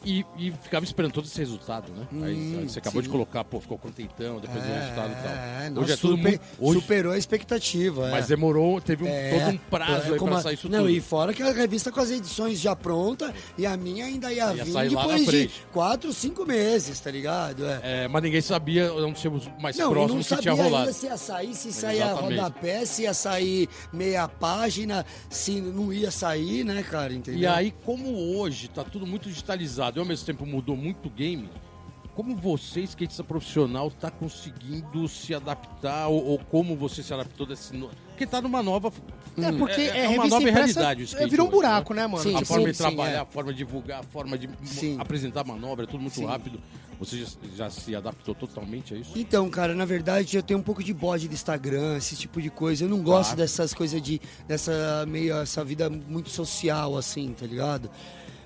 E, e ficava esperando todo esse resultado, né? aí, aí você acabou sim. de colocar, pô, ficou contentão, depois do resultado e tal. É, hoje nossa, é tudo super- muito. Hoje, superou a expectativa. é. mas demorou, teve um- É, todo um prazo é aí pra a- sair isso Não, tudo. e fora que a revista com as edições já pronta e a minha ainda ia, Ia vir sair depois de quatro, cinco meses, tá ligado? É. É, mas ninguém sabia onde tínhamos mais Não, eu próximo não que sabia tinha rolado. ainda se ia sair, se saía Exatamente. rodapé, se ia sair meia página, se não ia sair, né, cara, entendeu? E aí, como hoje tá tudo muito digitalizado e ao mesmo tempo mudou muito o game, como você, skatista profissional, tá conseguindo se adaptar ou, ou como você se adaptou desse. Porque tá numa nova É, porque é, é uma revista nova realidade o skate Virou um buraco, né, mano? Sim, a Tipo, forma sim, de trabalhar, é. a forma de divulgar, a forma de Sim. apresentar manobra, é tudo muito Sim. rápido. Você já, já se adaptou totalmente a isso? Então, cara, na verdade eu tenho um pouco de bode do Instagram, esse tipo de coisa. Eu não gosto Claro. dessas coisas de. dessa meio. essa vida muito social, assim, tá ligado?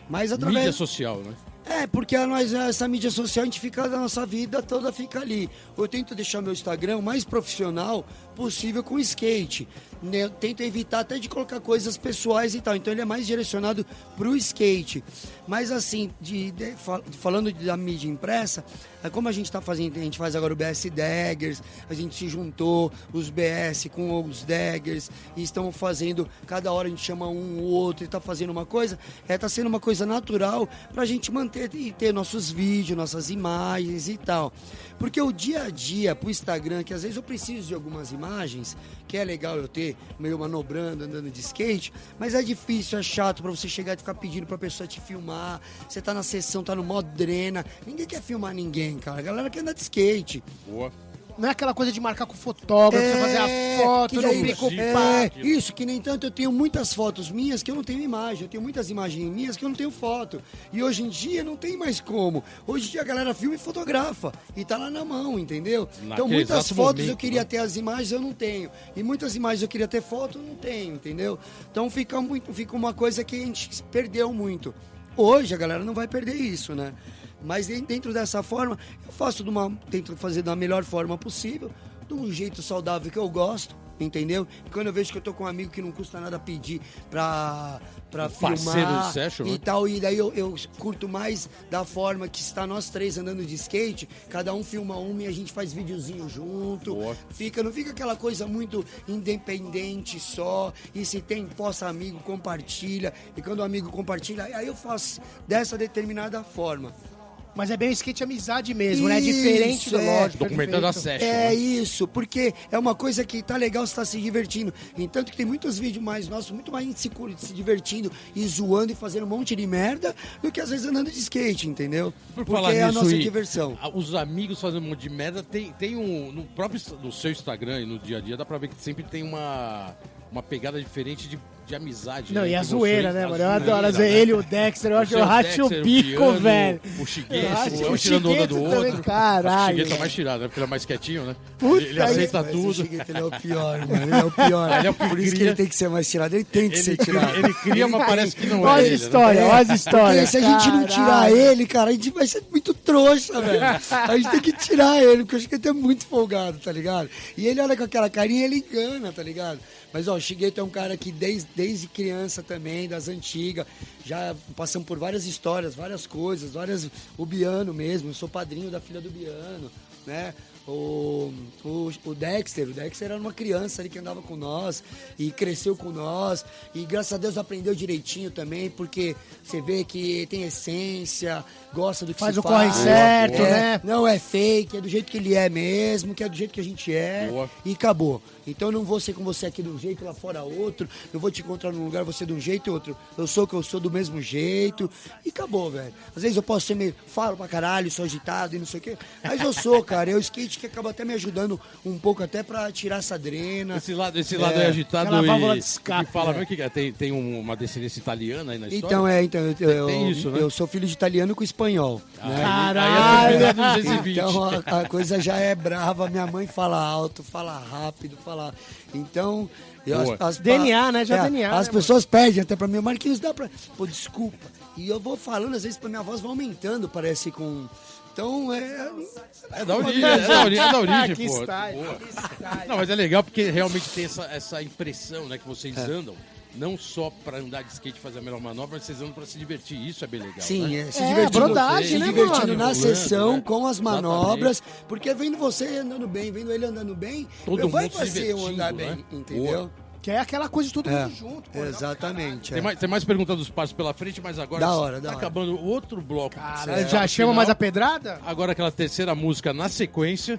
Mas através. Mídia social, né? É, porque a nós, essa mídia social, a gente fica, a nossa vida toda fica ali. Eu tento deixar meu Instagram mais profissional possível com skate. né? Eu tento evitar até de colocar coisas pessoais e tal. Então ele é mais direcionado pro skate. Mas assim, de, de- fal- falando da mídia impressa, é como a gente tá fazendo, a gente faz agora o BS Daggers, a gente se juntou, os BS com os Daggers, e estão fazendo, cada hora a gente chama um ou outro e tá fazendo uma coisa, é, tá sendo uma coisa natural pra gente manter e ter nossos vídeos, nossas imagens e tal. Porque o dia a dia pro Instagram, que às vezes eu preciso de algumas imagens, que é legal eu ter, meio manobrando, andando de skate, mas é difícil, é chato pra você chegar e ficar pedindo pra pessoa te filmar. Você tá na sessão, tá no modo drena. Ninguém quer filmar ninguém, cara. A galera quer andar de skate. Boa. Não é aquela coisa de marcar com o fotógrafo, você fazer a foto É, Sim. pá. É, isso, que nem tanto eu tenho muitas fotos minhas que eu não tenho imagem. Eu tenho muitas imagens minhas que eu não tenho foto. E hoje em dia não tem mais como. Hoje em dia a galera filma e fotografa. E tá lá na mão, entendeu? então muitas fotos momento, eu queria né? ter as imagens, eu não tenho. E muitas imagens eu queria ter foto, eu não tenho, entendeu? Então fica, muito, fica uma coisa que a gente perdeu muito. Hoje a galera não vai perder isso, né? Mas den- dentro dessa forma, eu faço de uma. Tento fazer da melhor forma possível, de um jeito saudável que eu gosto, entendeu? E quando eu vejo que eu tô com um amigo que não custa nada pedir pra, pra Um filmar session, e né? tal, e daí eu, eu curto mais da forma que está nós três andando de skate, cada um filma uma e a gente faz videozinho junto. Boa. Fica, não fica aquela coisa muito independente só. E se tem, posta amigo, compartilha. E quando o amigo compartilha, aí eu faço dessa determinada forma. Mas é bem o skate amizade mesmo, né? Isso, Diferente do é. lógico. Documentando a session. É né? isso, porque é uma coisa que tá legal, você tá se divertindo. Entanto que tem muitos vídeos mais nossos, muito mais se, cur- se divertindo e zoando e fazendo um monte de merda do que às vezes andando de skate, entendeu? Por porque é a nossa e diversão. Os amigos fazendo um monte de merda, tem, tem um. No próprio no seu Instagram e no dia a dia, dá pra ver que sempre tem uma, uma pegada diferente de, de amizade. Não, né, e a zoeira, vocês, né, a mano? Eu adoro. Né? Ele e o Dexter, eu acho eu o racho o Dexter, bico, Piano, velho. O acho um o tirando onda do Chigueto outro. também, caralho. O Chigueto é mais tirado, né? Porque ele é mais quietinho, né? Puta ele, ele aceita Mas tudo. O Chigueto, ele é o pior, mano. Ele é o pior. Ele é o que Por isso que ele tem que ser mais tirado. Ele tem que Ele, ser tirado. ele cria, mas parece que não Olha é. as ele, né? histórias, olha as Porque histórias. se a gente não tirar ele, cara, a gente vai ser muito trouxa, velho. A gente tem que tirar ele, porque eu acho que ele é muito folgado, tá ligado? E ele olha com aquela carinha, ele engana, tá ligado? Mas, ó, o Shigeto é um cara que desde, desde criança também, das antigas, já passamos por várias histórias, várias coisas, várias... O Biano mesmo, eu sou padrinho da filha do Biano, né? O, o, o Dexter, o Dexter era uma criança ali que andava com nós e cresceu com nós. E graças a Deus aprendeu direitinho também, porque você vê que tem essência, gosta do que Faz se o corre faz. certo, É, né? Não é fake, é do jeito que ele é mesmo, que é do jeito que a gente é. Boa. E acabou. Então eu não vou ser com você aqui de um jeito, lá fora outro. Eu vou te encontrar num lugar, você de um jeito e outro. Eu sou o que eu sou do mesmo jeito. E acabou, velho. Às vezes eu posso ser meio. Falo pra caralho, sou agitado e não sei o quê. Mas eu sou, cara. É o skate que acaba até me ajudando um pouco até pra tirar essa drena. Esse lado, esse lado É, é agitado aquela e, válvula de escape, e fala, né? que é? Tem, tem um- uma descendência italiana aí na história? Então, é, então, eu, eu, Tem isso, né? eu sou filho de italiano com espanhol. né? Aí, aí é 220. Então a, a coisa já é brava. Minha mãe fala alto, fala rápido, fala. Então. eu- Boa. DNA, né? Já DNA, As né, pessoas pedem até pra mim, Marquinhos, dá pra. Pô, desculpa. E eu vou falando, às vezes, pra minha voz vai aumentando, parece com. Então é. É da origem, é da origem, é da origem Que pô. style. Não, mas é legal porque realmente tem essa, essa impressão, né, que vocês andam, não só pra andar de skate e fazer a melhor manobra, mas vocês andam pra se divertir. Isso é bem legal. Sim, né? é, se É, divertindo, brodagem, se né, divertindo mano? na Rolando, sessão né? com as Exatamente. manobras, porque vendo você andando bem, vendo ele andando bem, Todo eu vai mundo se fazer eu andar divertindo, bem, né? entendeu? Que é aquela coisa de todo É, mundo junto, pô. exatamente. Tem é. mais, tem mais perguntas dos passos pela frente, mas agora Da hora, da tá hora. acabando outro bloco. Cara, já chama Final. mais a pedrada? Agora aquela terceira música na sequência.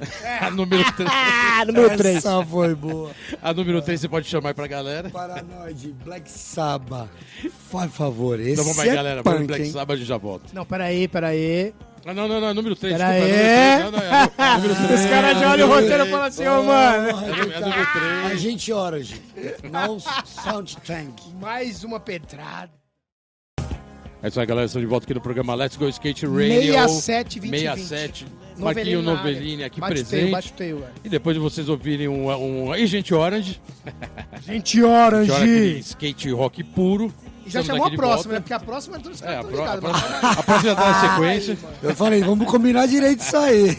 A número 3. Ah, número 3. Essa foi boa. A número 3 você pode chamar aí pra galera. Paranoide, Black Sabbath. Por favor, esse Então vamos aí, é galera. Vamos punk, Black hein? Sabbath e já volta. Não, peraí, peraí. Ah, não, não, não, é número 3. Pera desculpa, aí. é número 3. Não, não, é número 3. Os caras já olham o roteiro e falam assim, ô, mano. É número- é número 3. Agente Orange. Não Sound Tank. Mais uma pedrada. É isso aí, galera. Estamos de volta aqui no programa Let's Go Skate Radio. 67, 20, 67. Marquinho. Novelini aqui bate presente. Teio, bate teio, velho. E depois de vocês ouvirem um, um Orange, Gente hora aquele Orange. skate rock puro. E já Estamos chamou a próxima, né? Porque a próxima é todos os É, a, pro- a, tão pro- ligados. a próxima já tá na sequência. Eu falei, vamos combinar direito isso aí.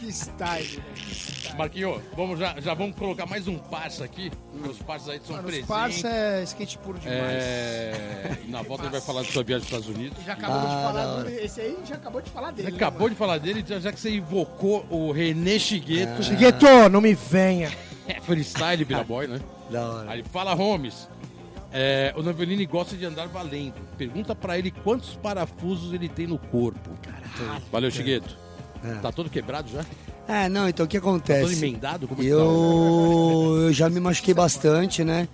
Que style, velho. Marquinho, vamos já, já vamos colocar mais um passo aqui. Os passos aí são presentes. parça é skate puro demais. É, na volta ele vai falar da sua viagem para os Estados Unidos. Já acabou de Ah, falar da do... Esse aí já acabou de falar dele. Né, acabou mano? de falar dele, já, já que você invocou o René Chigueto. Chigueto, não me venha. É freestyle, Biraboy, né? Da hora. Aí fala, Holmes, é, o Novelini gosta de andar valendo. Pergunta pra ele quantos parafusos ele tem no corpo. Valeu, Chigueto. É. Tá todo quebrado já? É, não, então o que Tá todo acontece? emendado? Como é que tá? Eu, eu já me machuquei bastante, né?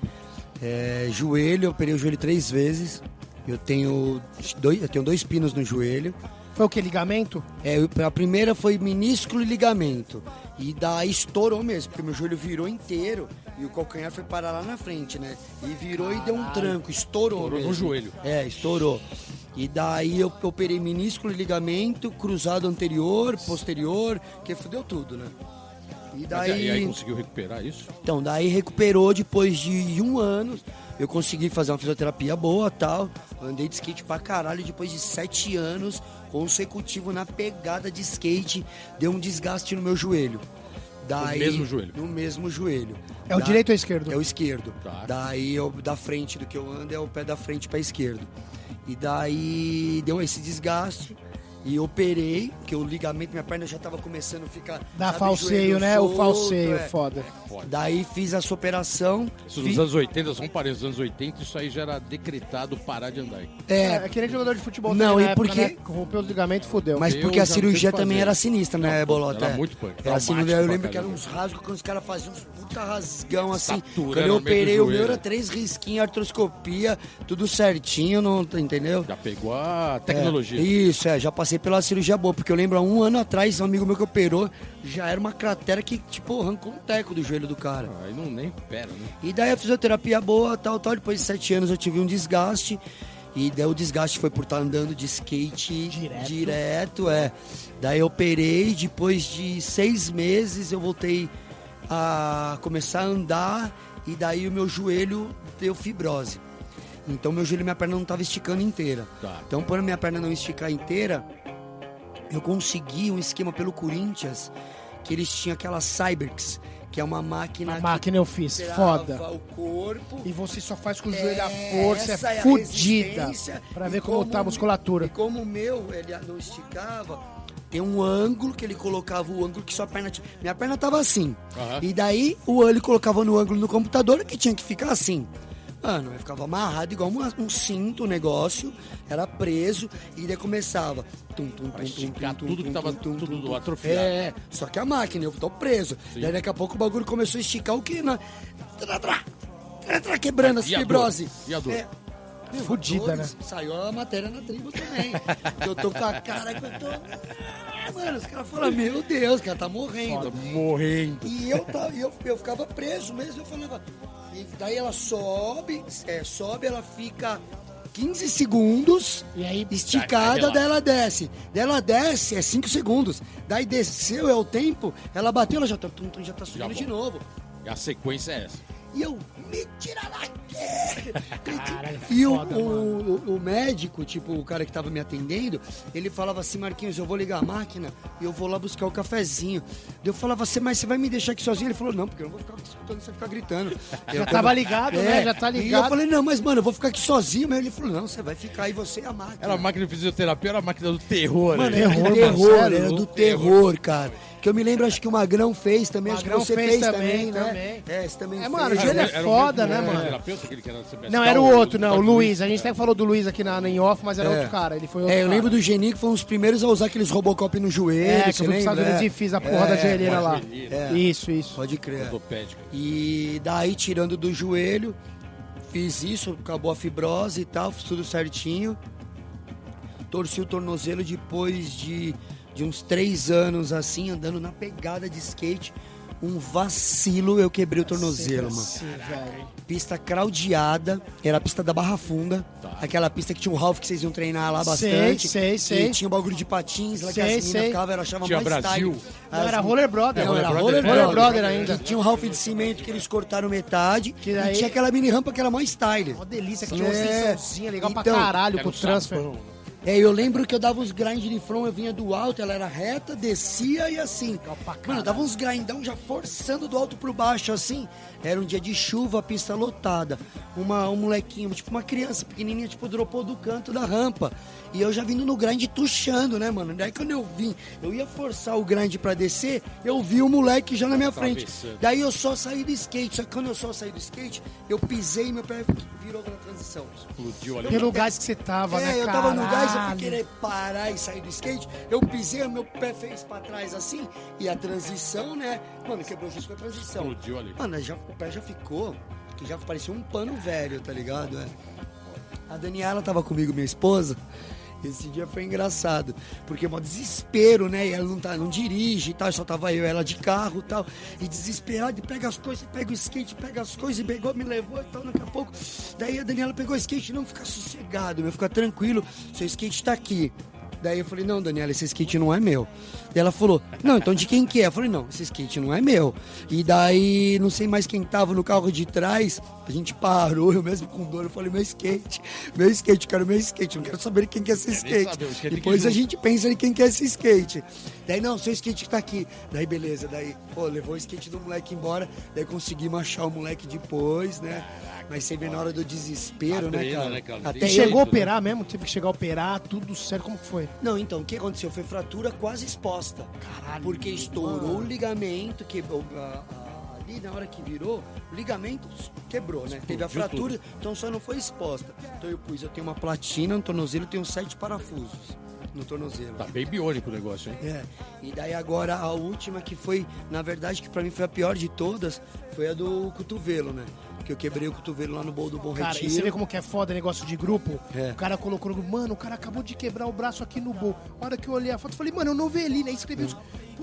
É, joelho, eu operei o joelho três vezes. Eu tenho dois, eu tenho dois pinos no joelho. Foi o que? Ligamento? É, eu- a primeira foi minúsculo e ligamento. E daí estourou mesmo, porque meu joelho virou inteiro e o calcanhar foi parar lá na frente, né? E virou e deu um tranco, estourou, Estourou no mesmo. joelho. É, estourou. E daí eu operei minúsculo ligamento, cruzado anterior, posterior, que fudeu tudo, né? E Mas daí, e aí conseguiu recuperar isso? então, daí recuperou depois de um ano. Eu consegui fazer uma fisioterapia boa tal. Andei de skate pra caralho depois de sete anos consecutivo na pegada de skate. Deu um desgaste no meu joelho. Daí, mesmo joelho? No mesmo joelho. É o Da- direito ou o esquerdo? É o esquerdo. Tá. Daí eu, da frente do que eu ando é o pé da frente para esquerdo. E daí deu esse desgaste e operei, que o ligamento minha perna já tava começando a ficar Dá falseio, né? O solto, falseio, é. foda. Daí fiz essa operação. Isso fi- nos anos 80, são parentes dos anos 80, isso aí já era decretado parar de andar. É, É, é que nem jogador de futebol Não, e na porque- Né? Rompeu os ligamentos, fudeu. mas Eu porque a já não cirurgia o também era sinistra, né, Não, Bolota? era É. muito punk, Era assim, traumático eu lembro que eram uns rasgos quando os caras faziam uns puta rasgão assim. Saturando Quando eu do operei, o meu era três risquinhos, artroscopia, tudo certinho, não, entendeu? Já pegou a tecnologia. É, isso, é, já passei pela cirurgia boa, porque eu lembro há um ano atrás, um amigo meu que operou, já era uma cratera que, tipo, arrancou um teco do joelho do cara. Aí não nem pera, né? E daí a fisioterapia boa, tal, tal. Depois de sete anos eu tive um desgaste. E daí o desgaste foi por estar andando de skate Direto. direto, é. Daí eu operei, depois de seis meses eu voltei a começar a andar e daí o meu joelho deu fibrose. Então meu joelho e minha perna não estavam esticando inteira. Tá. Então por a minha perna não esticar inteira, eu consegui um esquema pelo Corinthians que eles tinham aquela Cyberx, que é uma máquina A que máquina eu fiz, foda. o corpo. E você só faz com o joelho à força, Essa é a fudida. Pra ver como, tá a musculatura. E como o meu, ele não esticava, tem um ângulo que ele colocava o ângulo que sua perna tinha. Minha perna tava assim. Aham. E daí o ele colocava no ângulo no computador que tinha que ficar assim. Mano, eu ficava amarrado igual um, um cinto o negócio, era preso, e daí começava. Tum, tum, tum, tum, esticar tum, tudo que tum, tava tum, tum, tudo tum, tum. atrofiado. É, só que a máquina, eu tô preso. Daí daqui a pouco o bagulho começou a esticar o que? Na... Trá, quebrando as E fibrose. E a dor? É, meu, Fudida, né? Saiu a matéria na tribo também. eu tô com a cara que eu tô. Mano, os caras falam, meu Deus, cara, tá morrendo. Morrendo. E eu, tava, eu, eu ficava preso mesmo, eu falava. E daí ela sobe, é, sobe, ela fica 15 segundos E aí, esticada, daí ela desce. Daí ela desce, é 5 segundos. Daí desceu, é o tempo, ela bateu, ela já tá, já tá subindo Já de novo. E a sequência é essa. E eu, me tira daqui! Caralho, e o, foda, o, o- médico, tipo, o cara que tava me atendendo, ele falava assim, Marquinhos, eu vou ligar a máquina e eu vou lá buscar o cafezinho. Eu falava assim, mas você vai me deixar aqui sozinho? Ele falou, não, porque eu não vou ficar escutando você ficar gritando. Já Eu- tava ligado, né? Já tá É. E eu ligado. falei, não, mas mano, eu vou ficar aqui sozinho. Mas ele falou, não, você vai ficar aí, você e a máquina. Era a máquina de fisioterapia, era a máquina do terror. Mano, né? era Terror, terror, era do do terror. terror, cara. Que eu me lembro, acho que o Magrão fez também, acho que Magrão você fez fez, também, também, né? também. É, você também É, fez. mano, o Gelo é mesmo foda, né, mano? Não, era o outro, não, o Dr. Luiz. A gente até falou do Luiz aqui na, em off, mas era É. outro cara. Ele foi outro É, eu cara. lembro do Geni que foi um dos primeiros a usar aqueles Robocop no joelho, É, que você eu fui pros lembra? Estados Unidos É. e fiz a porra da É, joelheira com a lá. É. Isso, isso. Pode crer. E daí, tirando do joelho, fiz isso, acabou a fibrose e tal, fiz tudo certinho. Torci o tornozelo depois de, de uns três anos, assim, andando na pegada de skate. Um vacilo, eu quebrei o tornozelo, mano. Pista craudiada, era a pista da Barra Funda. Aquela pista que tinha um Ralph que vocês iam treinar lá Sei, bastante. sei, E sei. tinha um bagulho de patins lá que Sei, as meninas sei. ficavam, eu achava Tinha mais Brasil. style. Não, As era Roller Brother. não, era Roller Brother. Brother. Roller Brother ainda. Que tinha um Ralph de cimento que eles cortaram metade. Que daí- E tinha aquela mini rampa que era mais style. Uma delícia, que tinha uma É. extensãozinha legal pra Então, caralho com o transfer. É, eu lembro que eu dava uns grind de front, eu vinha do alto, ela era reta, descia e assim. Mano, eu dava uns grindão já forçando do alto pro baixo, assim. Era um dia de chuva, a pista lotada. Uma, um molequinho, tipo uma criança pequenininha, tipo, dropou do canto da rampa. E eu já vindo no grind tuchando, né, mano? Daí quando eu vim, eu ia forçar o grind pra descer, eu vi o moleque já na minha frente. Daí eu só saí do skate. Só que quando eu só saí do skate, eu pisei e meu pé virou na transição. Explodiu ali. Pelo gás que você tava, É, né, eu tava no gás, eu fui querer parar e sair do skate. Eu pisei, meu pé fez pra trás assim. E a transição, né? Mano, quebrou justo com a transição. Explodiu ali. Mano, já, o pé já ficou. Que já parecia um pano velho, tá ligado? É. A Daniela tava comigo, minha esposa. Esse dia foi engraçado, porque é um desespero, né? E ela não, tá, não dirige e tal, só tava eu ela de carro e tal. E desesperado, e pega as coisas, pega o skate, pega as coisas, e pegou, me levou e tal, daqui a pouco. Daí a Daniela pegou o skate, não, fica sossegado, meu, fica tranquilo, seu skate tá aqui. Daí eu falei, não, Daniela, esse skate não é meu. Daí ela falou, não, então de quem que é? Eu falei, não, esse skate não é meu. E daí, não sei mais quem tava no carro de trás, a gente parou, eu mesmo com dor, eu falei, meu skate, meu skate, quero meu skate, não quero saber quem que é esse skate. saber, skate Depois que a gente pensa em quem que é esse skate. Daí, não, seu skate tá aqui. Daí, beleza, daí, pô, levou o skate do moleque embora, daí conseguimos achar o moleque depois, né? Mas você vê na hora do desespero, né, Adrena, cara? né, cara? Até E chegou a né? operar mesmo? Teve que chegar a operar, tudo certo, como que foi? Não, então, o que aconteceu? Foi fratura quase exposta. Caralho, Porque estourou mano. o ligamento, quebrou. a- a- ali na hora que virou, o ligamento quebrou, né? Teve a fratura, então só não foi exposta. Então eu pus, eu tenho uma platina no tornozelo, tenho sete parafusos no tornozelo. Tá bem biônico o negócio, hein? É. E daí agora a última que foi, na verdade, que pra mim foi a pior de todas, foi a do cotovelo, né? Que eu quebrei o cotovelo lá no Bol do Bom Cara, e Retiro. você vê como que é foda negócio de grupo? É. O cara colocou no grupo, mano, o cara acabou de quebrar o braço aqui no bol. A hora que eu olhei a foto, eu falei, mano, é o Novelino. Aí escreveu isso.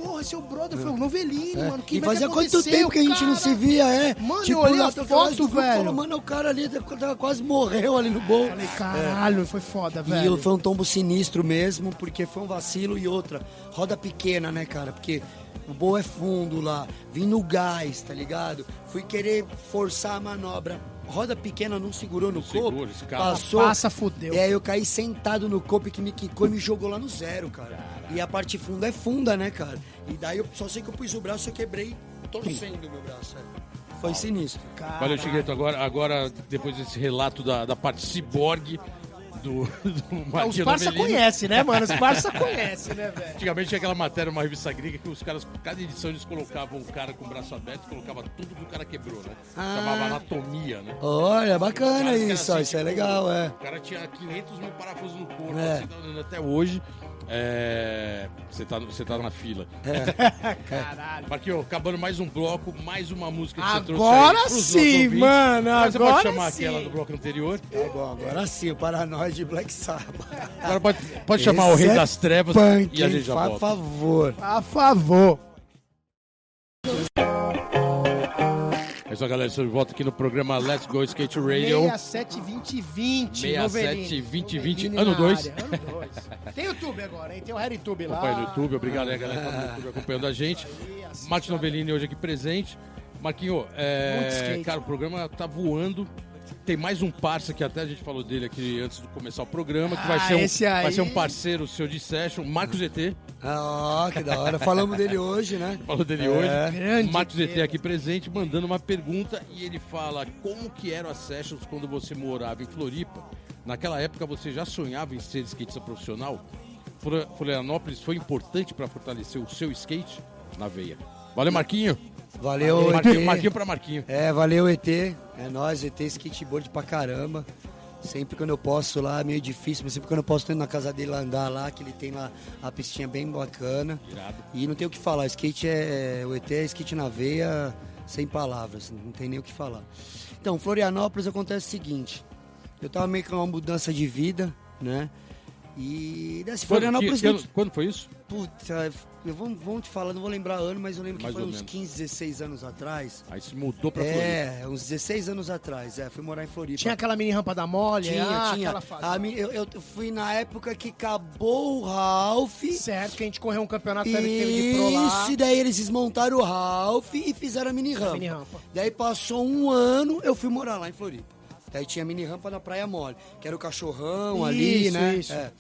Porra, seu brother. Eu falei, o Novelino, É. mano. Que e fazia quanto tempo que a gente não cara? se via, é? Mano, eu olhei a foto, velho. Falou, mano, o cara ali tava- quase morreu ali no bol. Falei, caralho, foi foda, E velho. foi um tombo sinistro mesmo, porque foi um vacilo e outra. Roda pequena, né, cara? Porque o bol é fundo lá, vim no gás, tá ligado? Fui querer forçar a manobra. Roda pequena não segurou no copo. esse cara. Passou. Passa, fudeu. É, eu caí sentado no copo que me quicou e me jogou lá no zero, cara. E a parte funda é funda, né, cara? E daí eu só sei que eu pus o braço e eu quebrei torcendo o meu braço. é. Foi sinistro. Valeu, Chigueto. Agora, agora, depois desse relato da, da parte ciborgue do, do Os parça conhece, né, mano? Os parça conhece, né, velho? Antigamente tinha aquela matéria numa revista gringa que os caras, cada edição eles colocavam um cara com o braço aberto e colocava tudo que o cara quebrou, né? Ah. Chamava anatomia, né? Olha, bacana isso, assim, isso é tipo, legal, é. O cara tinha 500 mil parafusos no corpo, É. assim, tá até hoje. É, Você tá, você tá na fila. Caralho. Marquinhos, acabando mais um bloco, mais uma música que você trouxe Agora aí pros nossos sim, ouvintes. mano, Mas Você pode agora chamar sim. aquela do bloco anterior. Bom, agora sim, o Paranoide de Black Sabbath. Agora pode, pode chamar o Rei é das Trevas Punk, e a gente já Por volta. favor. A favor. É isso, galera. Estou de volta aqui no programa Let's Go Skate Radio. 672020. 67 2020, Novelini ano na 2. área, Ano 2. Tem YouTube agora, hein? Tem o RedTube lá. Acompanha no YouTube. Obrigado aí, galera, que tá no YouTube acompanhando a gente. Martin Novellini hoje aqui presente. Marquinho, é, cara, o programa tá voando. Tem mais um parça que até a gente falou dele aqui antes de começar o programa, que vai, Ah, ser um, aí. vai ser um parceiro seu de session, Marcos GT. Ah, que da hora. Falamos dele hoje, né? Falou dele É. hoje. Grande Marcos GT. GT aqui presente, mandando uma pergunta e ele fala como que eram as sessions quando você morava em Floripa. Naquela época você já sonhava em ser skatista profissional? Flor- Florianópolis foi importante para fortalecer o seu skate na veia. Valeu, Marquinho. Valeu, Marquinho, ET. Marquinho para Marquinho. É, valeu, ET. É nóis, ET skateboard pra caramba. Sempre quando eu posso lá, é meio difícil, mas sempre quando eu posso indo na casa dele lá andar lá, que ele tem lá a pistinha bem bacana. Irado. E não tem o que falar, skate é. O ET é skate na veia, sem palavras, não tem nem o que falar. Então, Florianópolis acontece o seguinte: eu tava meio com uma mudança de vida, né? E desse Quando, Florianópolis. que- não- que- quando foi isso? Putz, eu vou, vou te falar, não vou lembrar ano, mas eu lembro Mais que foi uns menos. 15, 16 anos atrás. Aí se mudou pra Floripa. É, uns 16 anos atrás, é, fui morar em Floripa. Tinha aquela mini rampa da mole? tinha, ah, tinha. aquela fase. A eu, eu fui na época que acabou o Ralph. Certo, que a gente correu um campeonato teve de pro lá. Isso, e daí eles desmontaram o Ralph e fizeram a mini rampa. mini rampa. Daí passou um ano, eu fui morar lá em Floripa. Daí tinha mini rampa na Praia Mole, que era o cachorrão ali, Isso, né? isso. É.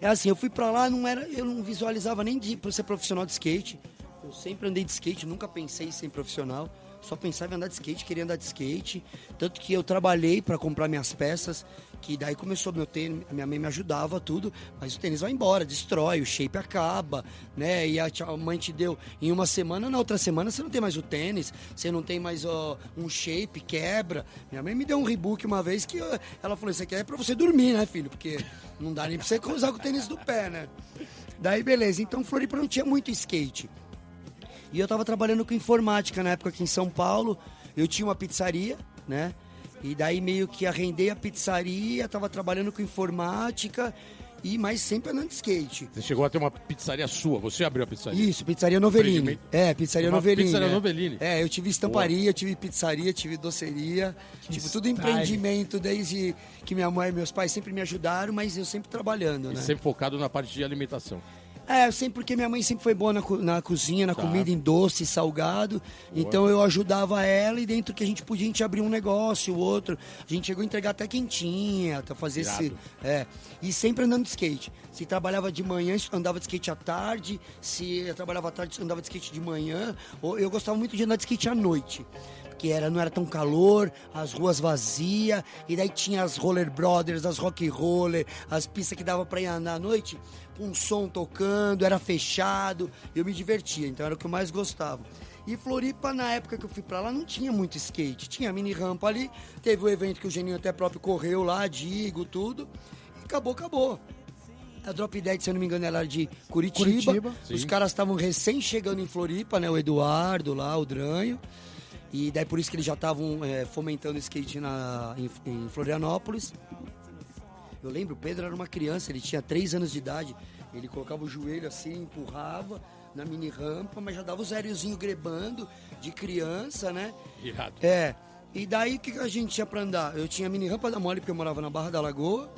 É assim, eu fui pra lá, não era, eu não visualizava nem de pra ser profissional de skate. Eu sempre andei de skate, nunca pensei em ser profissional. Só pensava em andar de skate, queria andar de skate. Tanto que eu trabalhei pra comprar minhas peças, que daí começou meu tênis, minha mãe me ajudava, tudo, mas o tênis vai embora, destrói, o shape acaba, né? E a, a mãe te deu em uma semana, na outra semana você não tem mais o tênis, você não tem mais ó, um shape, quebra. Minha mãe me deu um rebook uma vez que ela falou: Isso aqui é pra você dormir, né, filho? Porque não dá nem pra você usar com o tênis do pé, né? Daí, beleza. Então, Floripa não tinha muito skate. E eu tava trabalhando com informática na época aqui em São Paulo. Eu tinha uma pizzaria, né? E daí meio que arrendei a pizzaria, tava trabalhando com informática e mas sempre andando de skate. Você chegou a ter uma pizzaria sua, você abriu a pizzaria. Isso, pizzaria Novelini. É, pizzaria Uma Novelini. pizzaria é. Novelini. É, eu tive estamparia, tive pizzaria, tive doceria. tipo, tudo style. empreendimento desde que minha mãe e meus pais sempre me ajudaram, mas eu sempre trabalhando, E né? sempre focado na parte de alimentação. É, sempre porque minha mãe sempre foi boa na, co- na cozinha, na Tá. comida, em doce, salgado. Então eu ajudava ela e dentro que a gente podia, a gente abria um negócio, outro. A gente chegou a entregar até quentinha, até fazer esse. Irado. É. E sempre andando de skate. Se trabalhava de manhã, andava de skate à tarde. Se eu trabalhava à tarde, andava de skate de manhã. Eu gostava muito de andar de skate à noite. Porque era, não era tão calor, as ruas vazias, e daí tinha as Roller Brothers, as Rock Roller, as pistas que dava pra ir andar à noite, com som tocando, era fechado, eu me divertia, então era o que eu mais gostava. E Floripa, na época que eu fui pra lá, não tinha muito skate. Tinha mini rampa ali, teve o evento que o Geninho até próprio correu lá, Digo, tudo, e acabou, acabou. A Drop Dead, se eu não me engano, era de Curitiba. Curitiba. Os caras estavam recém chegando em Floripa, né? O Eduardo lá, o Dranho. E daí por isso que eles já estavam é, fomentando o skate na, em, em Florianópolis. Eu lembro, o Pedro era uma criança, ele tinha 3 anos de idade. Ele colocava o joelho assim, empurrava na mini rampa, mas já dava os aériozinho grebando de criança, né? Irado. É. E daí o que que a gente tinha pra andar? Eu tinha a mini rampa da mole, porque eu morava na Barra da Lagoa.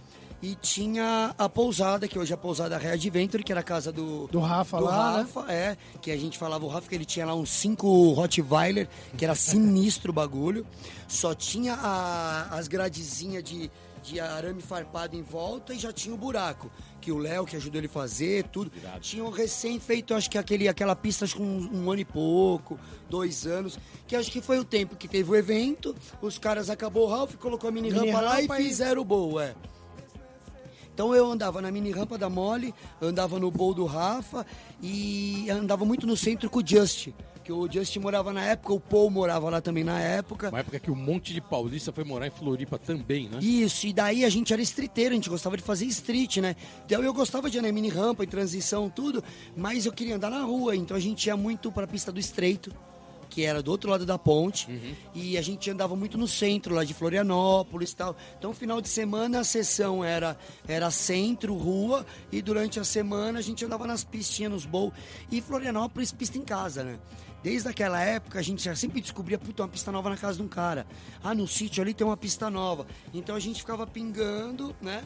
E tinha a pousada, que hoje é a pousada Red Adventure, que era a casa do, Do Rafa do lá, né? Rafa, é. Que a gente falava, o Rafa, que ele tinha lá uns cinco Rottweiler, que era sinistro o bagulho. Só tinha a- as gradezinhas de, de arame farpado em volta e já tinha o buraco. Que o Léo, que ajudou ele a fazer, tudo. Irado. Tinha um recém-feito, acho que aquele, aquela pista acho que um, um ano e pouco, dois anos. Que acho que foi o tempo que teve o evento. Os caras acabou o Ralph, colocou a mini, Mini rampa lá e e- fizeram o bowl, é. Então eu andava na mini rampa da Mole, andava no bowl do Rafa e andava muito no centro com o Just. Que o Just morava na época, o Paul morava lá também na época. Uma época que um monte de paulista foi morar em Floripa também, né? Isso, e daí a gente era streeteiro, a gente gostava de fazer street, né? Então eu gostava de andar em mini rampa, em transição, tudo, mas eu queria andar na rua, então a gente ia muito para a pista do estreito, que era do outro lado da ponte, e a gente andava muito no centro, lá de Florianópolis e tal. Então, final de semana a sessão era, era centro, rua, e durante a semana a gente andava nas pistinhas, nos bowl, e Florianópolis, pista em casa, né? Desde aquela época a gente já sempre descobria, puta, uma pista nova na casa de um cara. Ah, no sítio ali tem uma pista nova. Então a gente ficava pingando, né?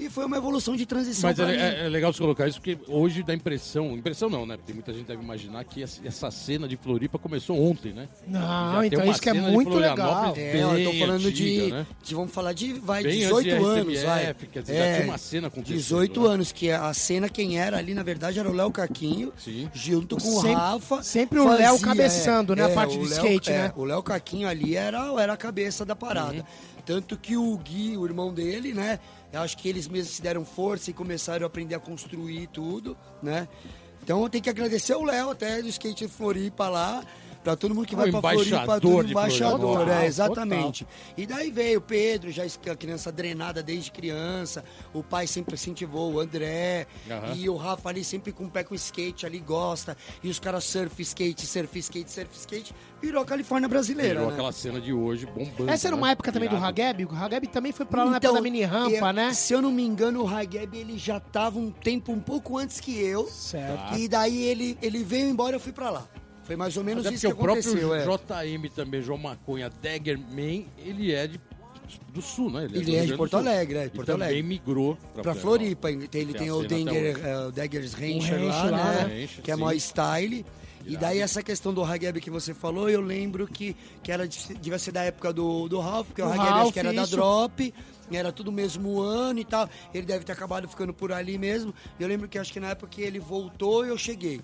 E foi uma evolução de transição Mas é, mim. é- é legal você colocar isso, porque hoje dá impressão, impressão não, né? Porque muita gente deve imaginar que essa, cena de Floripa começou ontem, né? Não, Já então isso que é muito legal. É, eu tô falando antiga, de, né? de- Vamos falar de. Vai, Bem 18 antes de anos, RTMF, vai. quer dizer, já tinha uma cena acontecendo, 18 né? anos, que a cena quem era ali, na verdade, era o Léo Caquinho, Sim. junto com o Sempre- Rafa. sempre o Léo cabeçando, né, a é, parte o do Léo- skate, é, né? O Léo Caquinho ali era, era a cabeça da parada. Uhum. Tanto que o Gui, o irmão dele, né? Eu acho que eles mesmos se deram força e começaram a aprender a construir tudo, né? Então tenho que agradecer o Léo até do skate Floripa lá. Pra todo mundo que O vai pra Floripa, de embaixador, é, exatamente. E daí veio o Pedro, já a criança drenada desde criança. O pai sempre incentivou, o André. Aham. E o Rafa ali sempre com o pé com skate ali, gosta. E os caras surf, skate, surf, skate, surf, skate. Virou a Califórnia brasileira, Virou né? aquela cena de hoje bombando. Essa era uma né? época também do. Hageb? O Hageb também foi pra lá na época da mini rampa, eu- né? Se eu não me engano, o Hageb ele já tava um tempo um pouco antes que eu. Certo. E daí ele, ele veio embora e eu fui pra lá. Foi mais ou menos Até isso porque que o próprio aconteceu. é. JM também, João Maconha, Daggerman, ele é de, do sul, né? Ele é Rio de Grande do Porto. Alegre, é, de Porto também Alegre. migrou Pra Floripa, ele tem, ele Tem o, é, o Daggers Rancher Ranch lá, lá, né? né? Que é Sim. maior style. E daí essa questão do Hageb que você falou, eu lembro que, que era, de- devia ser da época do, do Ralph, porque o Do Hageb acho que era da isso. Drop, era tudo mesmo ano e tal. Ele deve ter acabado ficando por ali mesmo. Eu lembro que acho que na época que ele voltou, eu cheguei.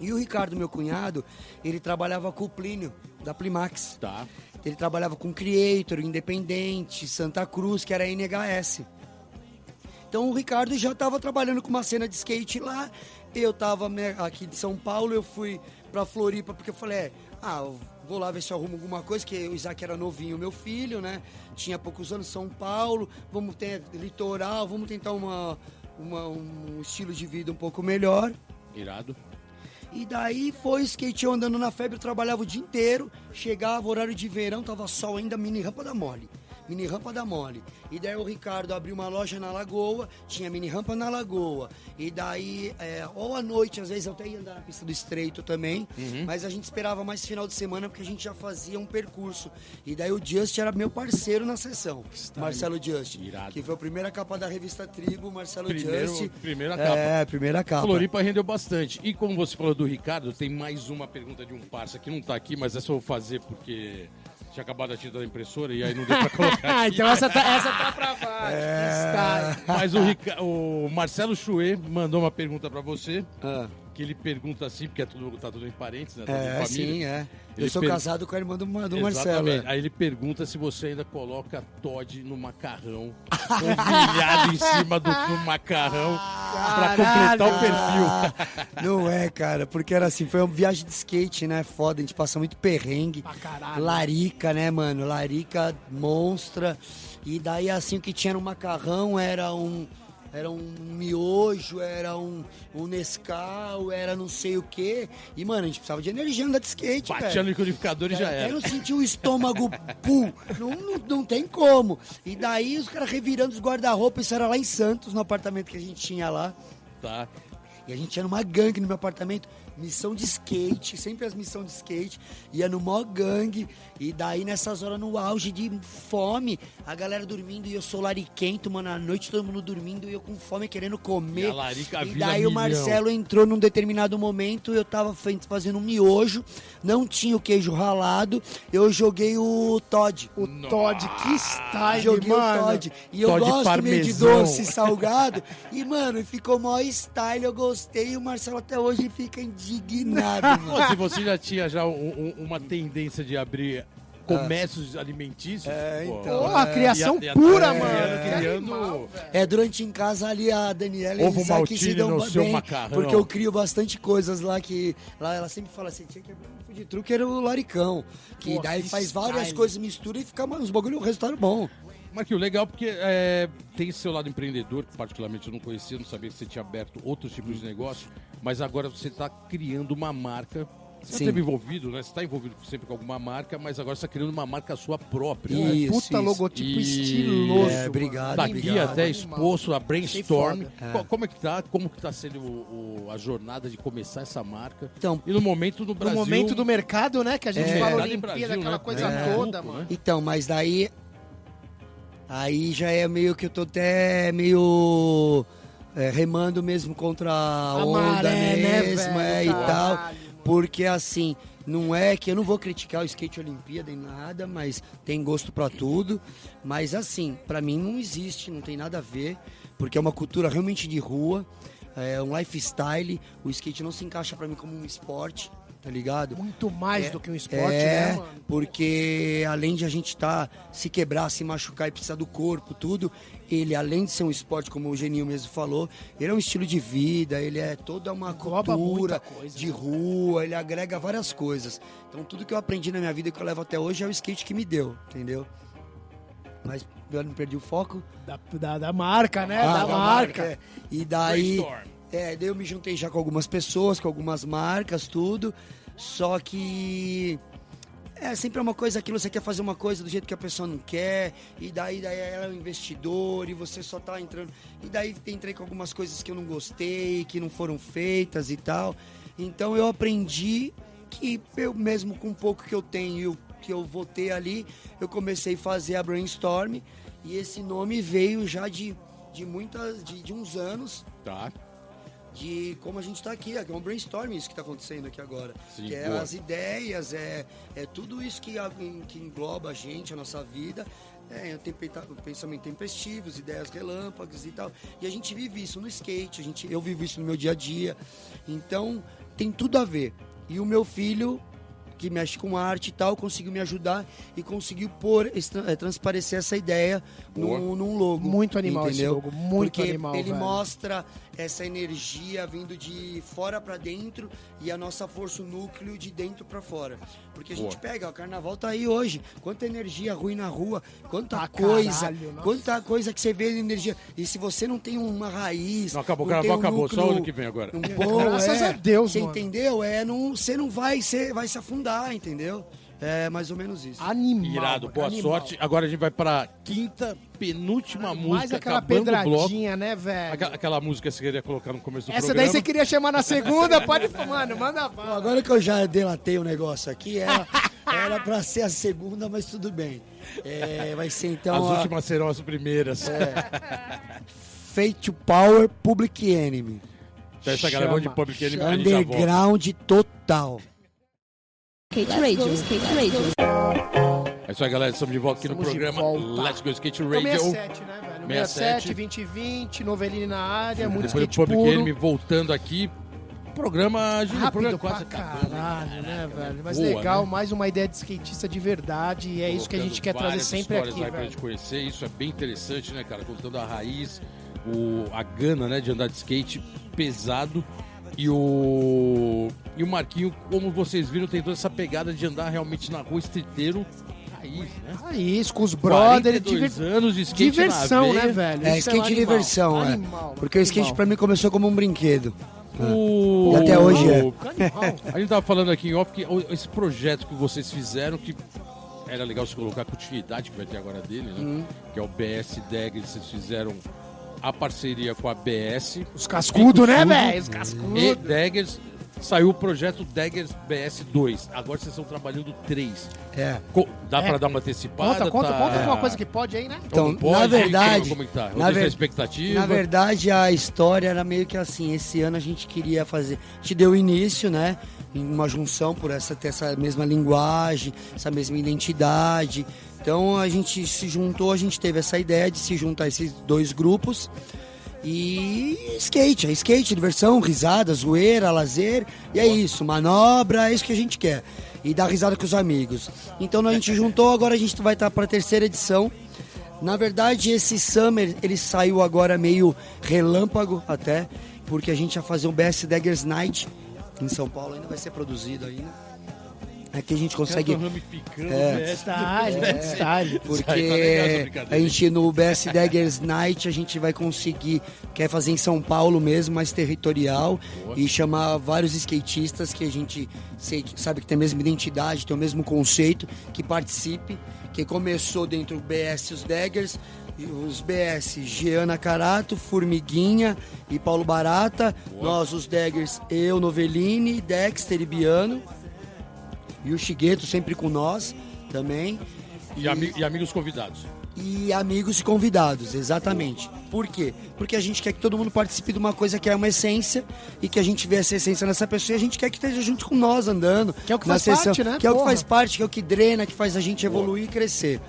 E o Ricardo, meu cunhado, ele trabalhava com o Plínio, da Plimax. Tá. Ele trabalhava com Creator, Independente, Santa Cruz, que era NHS. Então o Ricardo já estava trabalhando com uma cena de skate lá. Eu estava aqui de São Paulo, eu fui pra Floripa porque eu falei, é, ah, vou lá ver se eu arrumo alguma coisa, que o Isaac era novinho, meu filho, né? Tinha poucos anos, São Paulo, vamos ter litoral, vamos tentar uma, uma- um estilo de vida um pouco melhor. Irado. E daí foi skate andando na febre, eu trabalhava o dia inteiro, chegava, horário de verão, tava sol ainda, mini rampa da mole. Mini rampa da mole. E daí o Ricardo abriu uma loja na Lagoa, tinha mini rampa na Lagoa. E daí, é, ou à noite, às vezes eu até ia andar na pista do estreito também, mas a gente esperava mais final de semana porque a gente já fazia um percurso. E daí o Just era meu parceiro na sessão, Marcelo Just. Irado. Que foi a primeira capa da revista Tribo, Marcelo Primeiro- Just. primeira capa. É, primeira capa. Floripa rendeu bastante. E como você falou do Ricardo, tem mais uma pergunta de um parça que não tá aqui, mas essa eu vou fazer porque tinha acabado a tinta da impressora e aí não deu pra colocar Ah, aqui. então essa tá, essa tá pra baixo. É. Está. Mas o, Rica- o Marcelo Chouet mandou uma pergunta pra você, Ah. Que ele pergunta assim, porque é tudo, tá tudo em parentes, né? Tudo É, sim, é. Eu Ele sou per- casado com a irmã do, do Marcelo. Exatamente. é. Aí ele pergunta se você ainda coloca Todd no macarrão, polvilhado em cima do, do macarrão, pra completar o perfil. Ah, Não é, cara, porque era assim, foi uma viagem de skate, né? Foda, a gente passa muito perrengue. Caralho. Larica, né, mano? Larica monstra. E daí, assim, o que tinha no macarrão era um. Era um miojo, era um, um Nescau, era não sei o quê. E, mano, a gente precisava de energia andar de skate, Batia velho. no liquidificador e já Até era. não sentir o estômago pu, não, não, não tem como. E daí os caras revirando os guarda-roupa, isso era lá em Santos, no apartamento que a gente tinha lá. Tá. E a gente ia numa gangue no meu apartamento, missão de skate, sempre as missões de skate, ia no mó gangue, e daí nessas horas no auge de fome, a galera dormindo e eu sou lariquento, mano, à noite todo mundo dormindo e eu com fome querendo comer. E a larica E vira daí o milhão. Marcelo entrou num determinado momento, eu tava fazendo um miojo, não tinha o queijo ralado, eu joguei o Todd. O Todd, que style, Joguei mano. o Todd. E eu Todd gosto meio de parmesão. doce salgado. E, mano, ficou mó style, eu gostei. E o Marcelo até hoje fica indignado, mano. Se você já tinha já um- um- uma tendência de abrir comércios alimentícios. É, pô. então. Porra, criação a- e a- pura, é, mano. Criando-. É, durante em casa ali a Daniela Ovo e o Isaac maltine se dão no seu bem, macarrão. porque eu crio bastante coisas lá que... Lá ela sempre fala assim, tinha que abrir um food truck, era o Laricão. Que Pô, daí que faz várias style. coisas, mistura e fica uns bagulho, um resultado bom. Marquinhos, legal porque é, tem esse seu lado empreendedor, que particularmente eu não conhecia, não sabia que você tinha aberto outros tipos de negócio, mas agora você está criando uma marca. Você Sim. esteve envolvido, né? Você está envolvido sempre com alguma marca, mas agora você está criando uma marca sua própria. né? Isso, Puta isso. logotipo E- estiloso. É, obrigado, Tá aqui obrigado. até exposto a Brainstorm. Co- Como é que tá? Como que tá sendo o- o- a jornada de começar essa marca? Então, E no momento no No Brasil... momento do mercado, né? Que a gente É. fala Olimpíada, aquela né? coisa É. toda, É. mano. Então, mas daí. Aí já é meio que eu tô até meio. É, remando mesmo contra a, A onda maré, né, mesmo, velho? é, e tal. Porque assim, não é que eu não vou criticar o skate Olimpíada em nada, mas tem gosto pra tudo. Mas assim, pra mim não existe, não tem nada a ver, porque é uma cultura realmente de rua, é um lifestyle. O skate não se encaixa pra mim como um esporte, tá ligado? Muito mais É, do que um esporte, é, né, mano? porque além de a gente tá se quebrar, se machucar e precisar do corpo, tudo, ele além de ser um esporte, como o Geninho mesmo falou, ele é um estilo de vida, ele é toda uma Engloba cultura coisa, de né? rua, ele agrega várias coisas. Então tudo que eu aprendi na minha vida e que eu levo até hoje é o skate que me deu, entendeu? Mas eu não perdi o foco. Da, da, da marca, né? Ah, da, marca. é. E daí, Brainstorm. É, daí eu me juntei já com algumas pessoas, com algumas marcas, tudo. Só que é sempre uma coisa aquilo, você quer fazer uma coisa do jeito que a pessoa não quer, e daí, daí ela é um investidor, e você só tá entrando. E daí entrei com algumas coisas que eu não gostei, que não foram feitas e tal. Então eu aprendi que eu mesmo com o pouco que eu tenho e o que eu vou ter ali, eu comecei a fazer a brainstorm e esse nome veio já de, de muitas de, de uns anos Tá. De como a gente está aqui, é um brainstorm isso que está acontecendo aqui agora. Sim, que é boa. as ideias, é, é tudo isso que, que engloba a gente, a nossa vida. É, pensamento tempestivos, ideias relâmpagos e tal. E a gente vive isso no skate, a gente, eu vivo isso no meu dia a dia. Então, tem tudo a ver. E o meu filho, que mexe com arte e tal, conseguiu me ajudar e conseguiu pôr, esse- eh, transparecer essa ideia num, num logo. Muito animal esse entendeu? logo, muito Porque animal, ele velho. mostra essa energia vindo de fora pra dentro e a nossa força, o núcleo de dentro pra fora. Porque a gente Boa. pega, ó, o carnaval tá aí hoje, quanta energia ruim na rua, quanta Pra coisa, caralho, quanta coisa que você vê de energia. E se você não tem uma raiz, Não, acabou, o carnaval um acabou, só ano que vem agora. um bom, Graças é, a Deus, Você mano. entendeu? É, não, você não vai, ser, vai se afundar, entendeu? É mais ou menos isso. Animal. Irado, boa animal. sorte. Agora a gente vai pra quinta, penúltima Mais música, aquela o bloco. pedradinha, né, velho? Aquela, aquela música que você queria colocar no começo do Essa programa. daí você queria chamar na segunda? Pode, mano, manda bala. agora que eu já delatei o negócio aqui, era, era pra ser a segunda, mas tudo bem. É, vai ser então As a últimas serão as primeiras. Fate to Power Public Enemy. Então essa galera de. Public Enemy. Underground total. Skate Radio, Skate Radio. É isso aí, galera. Estamos de volta aqui no Estamos de programa. Let's Go Skate Então, Radio. 67, né, velho? 67. 67, 2020, noveline na área, muito Depois do skate Public puro. Enemy voltando aqui. Programa, Rápido programa pra quase acabando. caralho, né, velho? Mas Boa, legal, né? mais uma ideia de skatista de verdade. E é isso que a gente quer Colocando trazer sempre aqui, aí pra velho. gente conhecer. Isso é bem interessante, né, cara? Contando a raiz, o, a gana, né, de andar de skate pesado. E o, e o Marquinho, como vocês viram, tem toda essa pegada de andar realmente na rua streeteiro raiz, né? Ah, isso, com os brothers, 42 diver... anos de skate diversão, na né, velho? É, Isso skate um de animal. diversão, é. Animal, Porque o skate animal. pra mim começou como um brinquedo. O... E até hoje é. Animal. A gente tava falando aqui em off que esse projeto que vocês fizeram, que era legal se colocar a continuidade que vai ter agora dele, né? Uhum. Que é o BS Dagger, vocês fizeram a parceria com a BS. Os cascudos, né, velho? Os cascudos. E Daggers. Saiu o projeto Daggers BS2. Agora vocês estão trabalhando 3. É. Co- Dá É. pra dar uma antecipada? Conta, conta, tá... conta alguma coisa que pode aí, né? Então, pode? na verdade, Como é que tá? na ver- expectativa? Na verdade, a história era meio que assim. Esse ano a gente queria fazer. A gente deu início, né? Em uma junção por essa, ter essa mesma linguagem, essa mesma identidade. Então a gente se juntou, a gente teve essa ideia de se juntar esses dois grupos. E skate, é skate, diversão, risada, zoeira, lazer, e é isso, manobra, é isso que a gente quer. e dar risada com os amigos. Então a gente juntou, agora a gente vai estar para a terceira edição. Na verdade, esse Summer, ele saiu agora meio relâmpago até, porque a gente ia fazer um BS Daggers Night em São Paulo, ainda vai ser produzido ainda. Aqui a gente consegue... Eu tô ramificando, É. né? Style, muito style. Porque Tá a gente no BS Daggers Night a gente vai conseguir, quer fazer em São Paulo mesmo, mais territorial e chamar vários skatistas que a gente sei- sabe que tem a mesma identidade, tem o mesmo conceito, que participe, que começou dentro do BS os Daggers, os BS Giana Carato, Formiguinha e Paulo Barata, nós os Daggers, eu, Novellini, Dexter e Biano. E o Chigueto sempre com nós também E, ami- e amigos convidados. e amigos e convidados, exatamente. Por quê? Porque a gente quer que todo mundo participe de uma coisa que é uma essência e que a gente vê essa essência nessa pessoa e a gente quer que esteja junto com nós andando. Que é o que faz parte, né? Que é o que Porra. faz parte, que é o que drena, que faz a gente evoluir e crescer.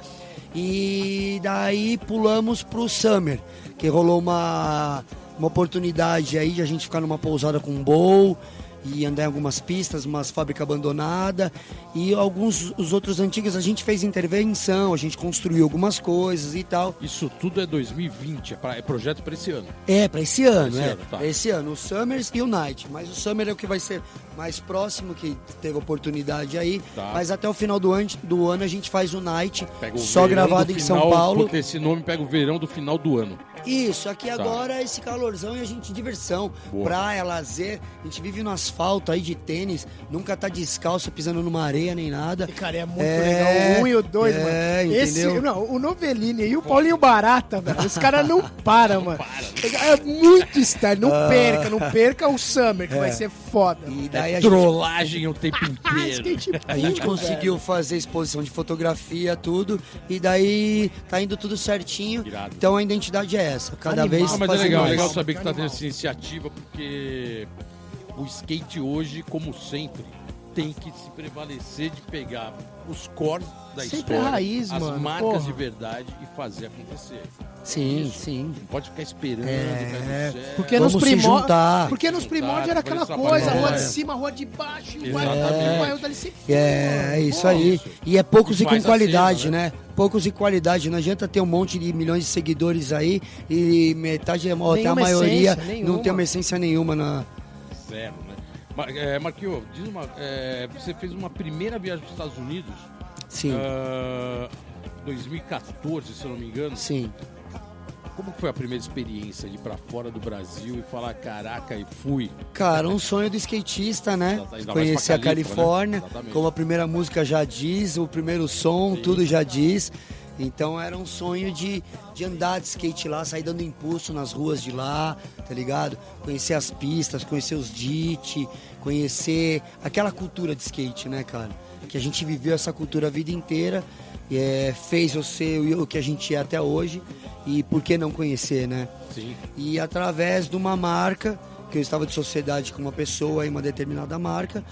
E daí pulamos pro Summer, que rolou uma, uma oportunidade aí de a gente ficar numa pousada com um bowl e andar em algumas pistas, umas fábricas abandonadas e alguns os outros antigos a gente fez intervenção, a gente construiu algumas coisas e tal. Isso tudo é 2020, é, pra- é projeto para esse ano. É, pra esse ano, Esse é. ano, tá. Pra esse ano, o Summers e o Night. Mas o Summer é o que vai ser mais próximo, que teve oportunidade aí. Tá. Mas até o final do ano, do ano a gente faz o Night, o só gravado do em São Paulo. porque Esse nome pega o verão do final do ano. Isso, aqui Tá. agora é esse calorzão e a gente diversão. Boa. Praia, lazer. A gente vive no asfalto aí de tênis, nunca tá descalço pisando numa areia nem nada. E, Cara, é muito É, legal. O um e o dois, é, mano. Esse, entendeu? não, o Novellini e o Paulinho Barata, velho. Os caras não param, mano. É muito style. Não perca, não perca o Summer, que vai ser foda. E daí é a gente trollagem o tempo Ah, inteiro. A gente conseguiu fazer exposição de fotografia, tudo, e daí tá indo tudo certinho. Irado. Então a identidade é essa. Cada Animal. vez Ah, mas é legal, é mais. legal saber que tá tendo essa iniciativa, porque o skate hoje, como sempre, tem que se prevalecer de pegar os cores da Sempre história, raiz, as mano, marcas porra. de verdade e fazer acontecer. Sim, sim. Não pode ficar esperando, É, céu. Porque Vamos nos primórdios. Porque nos primórdios era aquela coisa, rua de É. cima, rua de baixo, e o bairro, dali sempre foi, É, é isso aí. E é poucos E e com qualidade, cena, né? Poucos e qualidade. Não adianta ter um monte de milhões de seguidores aí e metade, ou até a maioria, essência, não tem uma essência nenhuma na. Zero, né? Mar é, Marquinhos, diz uma. é, você fez uma primeira viagem para os Estados Unidos, Sim, ah, 2014, se eu não me engano. sim. Como foi a primeira experiência de ir pra fora do Brasil e falar, caraca, e fui? Cara, um sonho do skatista, né? Conhecer a né? Califórnia, Exatamente. como a primeira música já diz, o primeiro som, Sim. tudo já diz. Então era um sonho de, de andar de skate lá, sair dando impulso nas ruas de lá, tá ligado? Conhecer as pistas, conhecer os DIT, conhecer aquela cultura de skate, né, cara? Que a gente viveu essa cultura a vida inteira, e é, fez eu ser o que a gente é até hoje, e por que não conhecer, né? Sim. E através de uma marca, que eu estava de sociedade com uma pessoa em uma determinada marca,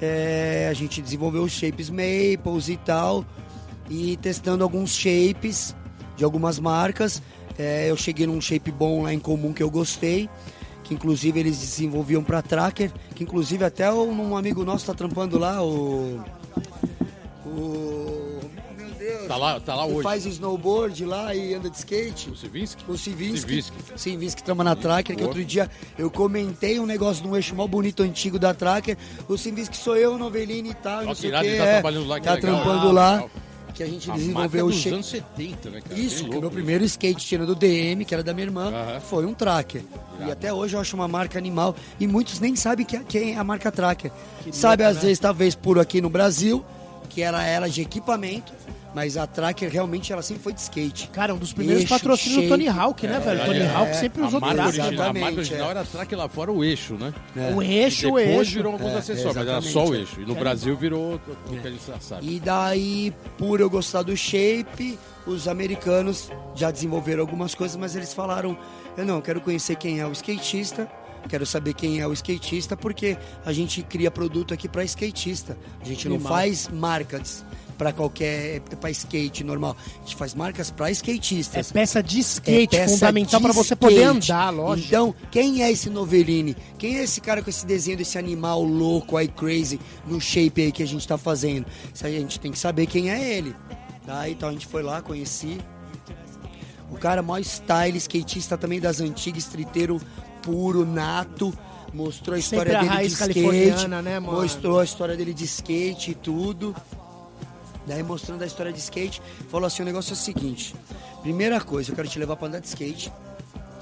é, a gente desenvolveu os shapes Maples e tal, e testando alguns shapes de algumas marcas. É, eu cheguei num shape bom lá em comum que eu gostei, que inclusive eles desenvolviam para tracker, que inclusive até um, amigo nosso tá trampando lá, o. O. Meu Deus! Tá lá, tá lá hoje. faz snowboard lá e anda de skate. O Sivinsky? O. Sivinsky. Sivinsky trama na Tracker, que outro dia eu comentei um negócio de um eixo mó bonito antigo da Tracker. O Sivinsky sou eu, Novelini e tal, Ó, não sei o que. tá é, trabalhando lá, que tá legal. trampando Ah, lá. legal. Que a gente A desenvolveu o shape. anos 70, né, cara? Isso, que o louco meu primeiro skate tirando do DM, que era da minha irmã, Aham. foi um Tracker. E até hoje eu acho uma marca animal. E muitos nem sabem que, quem é a marca Tracker. Sabe, às vezes, talvez por aqui no Brasil, que era ela de equipamento, mas a Tracker realmente ela sempre foi de skate. Cara, um dos primeiros Eixo, patrocínios do shape. Tony Hawk, né, velho? Tony é, Hawk sempre A usou marca, tracker. original, a marca original é. era track lá fora, o eixo, né? O eixo, o Depois eixo. virou alguns É, acessórios, mas era só o é. eixo. E no Brasil virou o que a gente sabe. E daí, por eu gostar do shape, os americanos já desenvolveram algumas coisas, mas eles falaram: eu não, eu quero conhecer quem é o skatista, quero saber quem é o skatista, porque a gente cria produto aqui para skatista. A gente não faz marcas. Pra qualquer. pra skate normal. A gente faz marcas pra É skatistas. peça de skate, É peça fundamental pra você poder skate. andar, lógico. Então, quem é esse Novelini? Quem é esse cara com esse desenho desse animal louco aí, crazy, no shape aí que a gente tá fazendo? Isso aí a gente tem que saber quem é ele. Tá? Então a gente foi lá, conheci. O cara, maior style, skatista também das antigas, streeteiro puro, nato. Mostrou a história dele de skate. né? Mostrou a história dele de skate e tudo. Daí mostrando a história de skate, falou assim, o negócio é o seguinte. Primeira coisa, eu quero te levar pra andar de skate.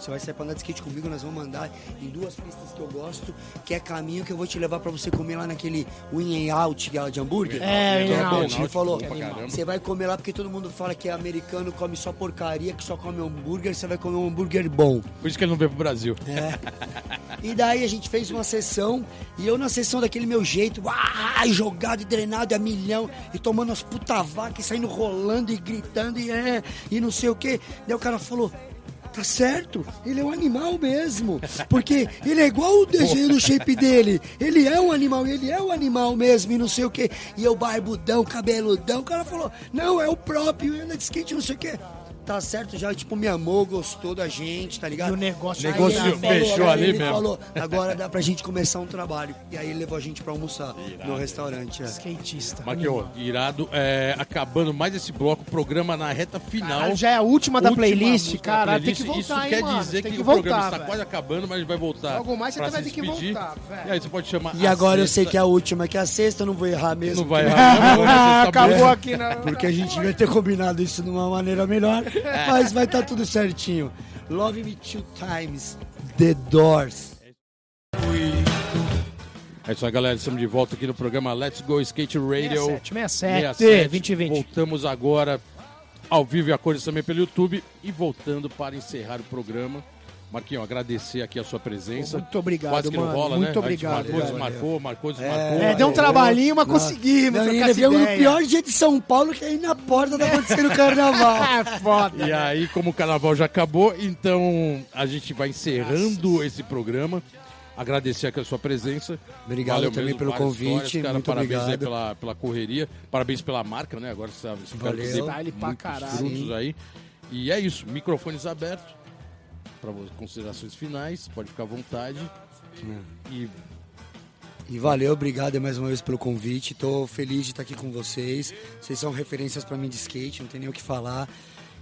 Você vai sair pra andar de skate comigo, nós vamos andar em duas pistas que eu gosto, que é caminho que eu vou te levar pra você comer lá naquele In and Out é de hambúrguer. É, In and é. Out. Ele falou, você vai comer lá porque todo mundo fala que é americano, come só porcaria, que só come hambúrguer, você vai comer um hambúrguer bom. Por isso que ele não veio pro Brasil. E daí a gente fez uma sessão, e eu na sessão daquele meu jeito, jogado e drenado a milhão, e tomando as puta vaca, e saindo rolando e gritando, e é, e não sei o que. Daí o cara falou. Tá certo, ele é um animal mesmo. Porque ele é igual o desenho do shape dele. Ele é um animal, ele é um animal mesmo, e não sei o que. E eu barbudão, cabeludão. O cara falou, não, é o próprio, anda de skate, não sei o que. Tá certo, já, tipo, me amou, gostou da gente, tá ligado? E o negócio Aí Negócio ele falou, fechou aí ali ele mesmo. falou, agora dá pra gente começar um trabalho. E aí ele levou a gente pra almoçar no restaurante. é. Skatista. Marquinhos, irado. É, acabando mais esse bloco, programa na reta final. Caralho, já é a última da Última playlist, cara. Tem que voltar, Isso hein, quer mano? dizer tem que, que o programa está quase acabando, mas vai voltar. Logo mais você vai ter que voltar, velho. E aí você pode chamar E agora eu sei sexta. que é a última, que é a sexta, eu não vou errar mesmo. Não vai errar, não, Ah, tá acabou aqui na. Porque a gente vai ter combinado isso de uma maneira melhor, mas vai estar tudo certinho. Love Me Two Times, The Doors. É isso aí, galera. Estamos de volta aqui no programa Let's Go Skate Radio. 67, 67, 67. 2020. Voltamos agora ao vivo e a cores também pelo YouTube. E voltando para encerrar o programa. Marquinhos, agradecer aqui a sua presença. Muito obrigado, Quase que não mano. rola, Muito né? A gente obrigado, Marcou, velho. desmarcou, marcou, desmarcou. É, deu um trabalhinho, mas Não, conseguimos. Não, ainda no pior dia de São Paulo, que é aí na porta tá acontecendo o carnaval. É foda. E aí, como o carnaval já acabou, então a gente vai encerrando esse programa. Agradecer aqui a sua presença. Obrigado Valeu também mesmo, pelo convite, cara. muito Parabéns aí obrigado. pela, pela correria. Parabéns pela marca, né? Agora você você vai Valeu. Style pra caralho. frutos aí. E é isso, microfones abertos para considerações finais, pode ficar à vontade. E E valeu, obrigado mais uma vez pelo convite. Tô feliz de estar aqui com vocês. Vocês são referências para mim de skate, não tem nem o que falar.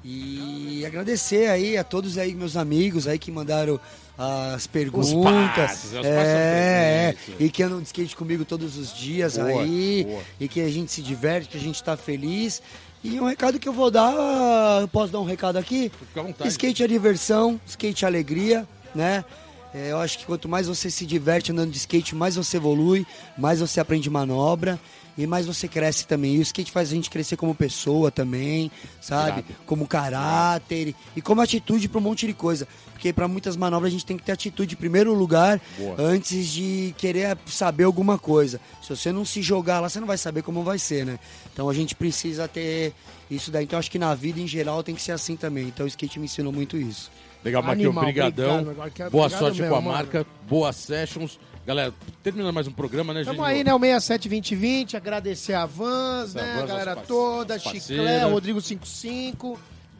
E agradecer aí a todos aí meus amigos aí que mandaram as perguntas. os é, é, passos e que andam de skate comigo todos os dias Boa, aí. boa. E que a gente se diverte, que a gente tá feliz. E um recado que eu vou dar, eu posso dar um recado aqui? fica à vontade. Skate é diversão, skate é alegria, né? É, eu acho que quanto mais você se diverte andando de skate, mais você evolui, mais você aprende manobra e mais você cresce também. E o skate faz a gente crescer como pessoa também, sabe? Irado. Como caráter e como atitude para um monte de coisa. Porque para muitas manobras a gente tem que ter atitude em primeiro lugar Boa. antes de querer saber alguma coisa. Se você não se jogar lá, você não vai saber como vai ser, né? Então a gente precisa ter isso daí. Então acho que na vida em geral tem que ser assim também. Então o skate me ensinou muito isso. Legal, Marquinhos, Animal, brigadão. obrigado, agora quero- Boa sorte mesmo, com a mano. marca, boas sessions. Galera, terminando mais um programa, né, Tamo gente? aí, né? O 67 2020, agradecer a Vans, né? Vans, a galera toda, os Chiclé. Rodrigo 55.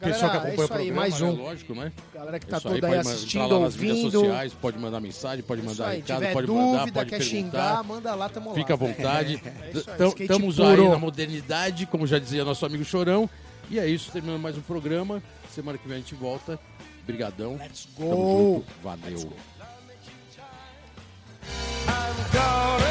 Galera, Pessoal que é acompanha isso o aí, programa, mais né, um. lógico, né? Galera que tá Isso aí, toda aí ma- assistindo, mídias ouvindo. sociais, pode mandar mensagem, pode Isso mandar aí, recado, pode dúvida, mandar, pode quer perguntar. xingar, manda lá, tamo lá. Fica à vontade. É isso aí, Estamos puro. aí na modernidade, como já dizia nosso amigo Chorão. E é isso, terminando mais um programa. Semana que vem a gente volta. Brigadão. Let's Tamo go. junto. Valeu. I'm gonna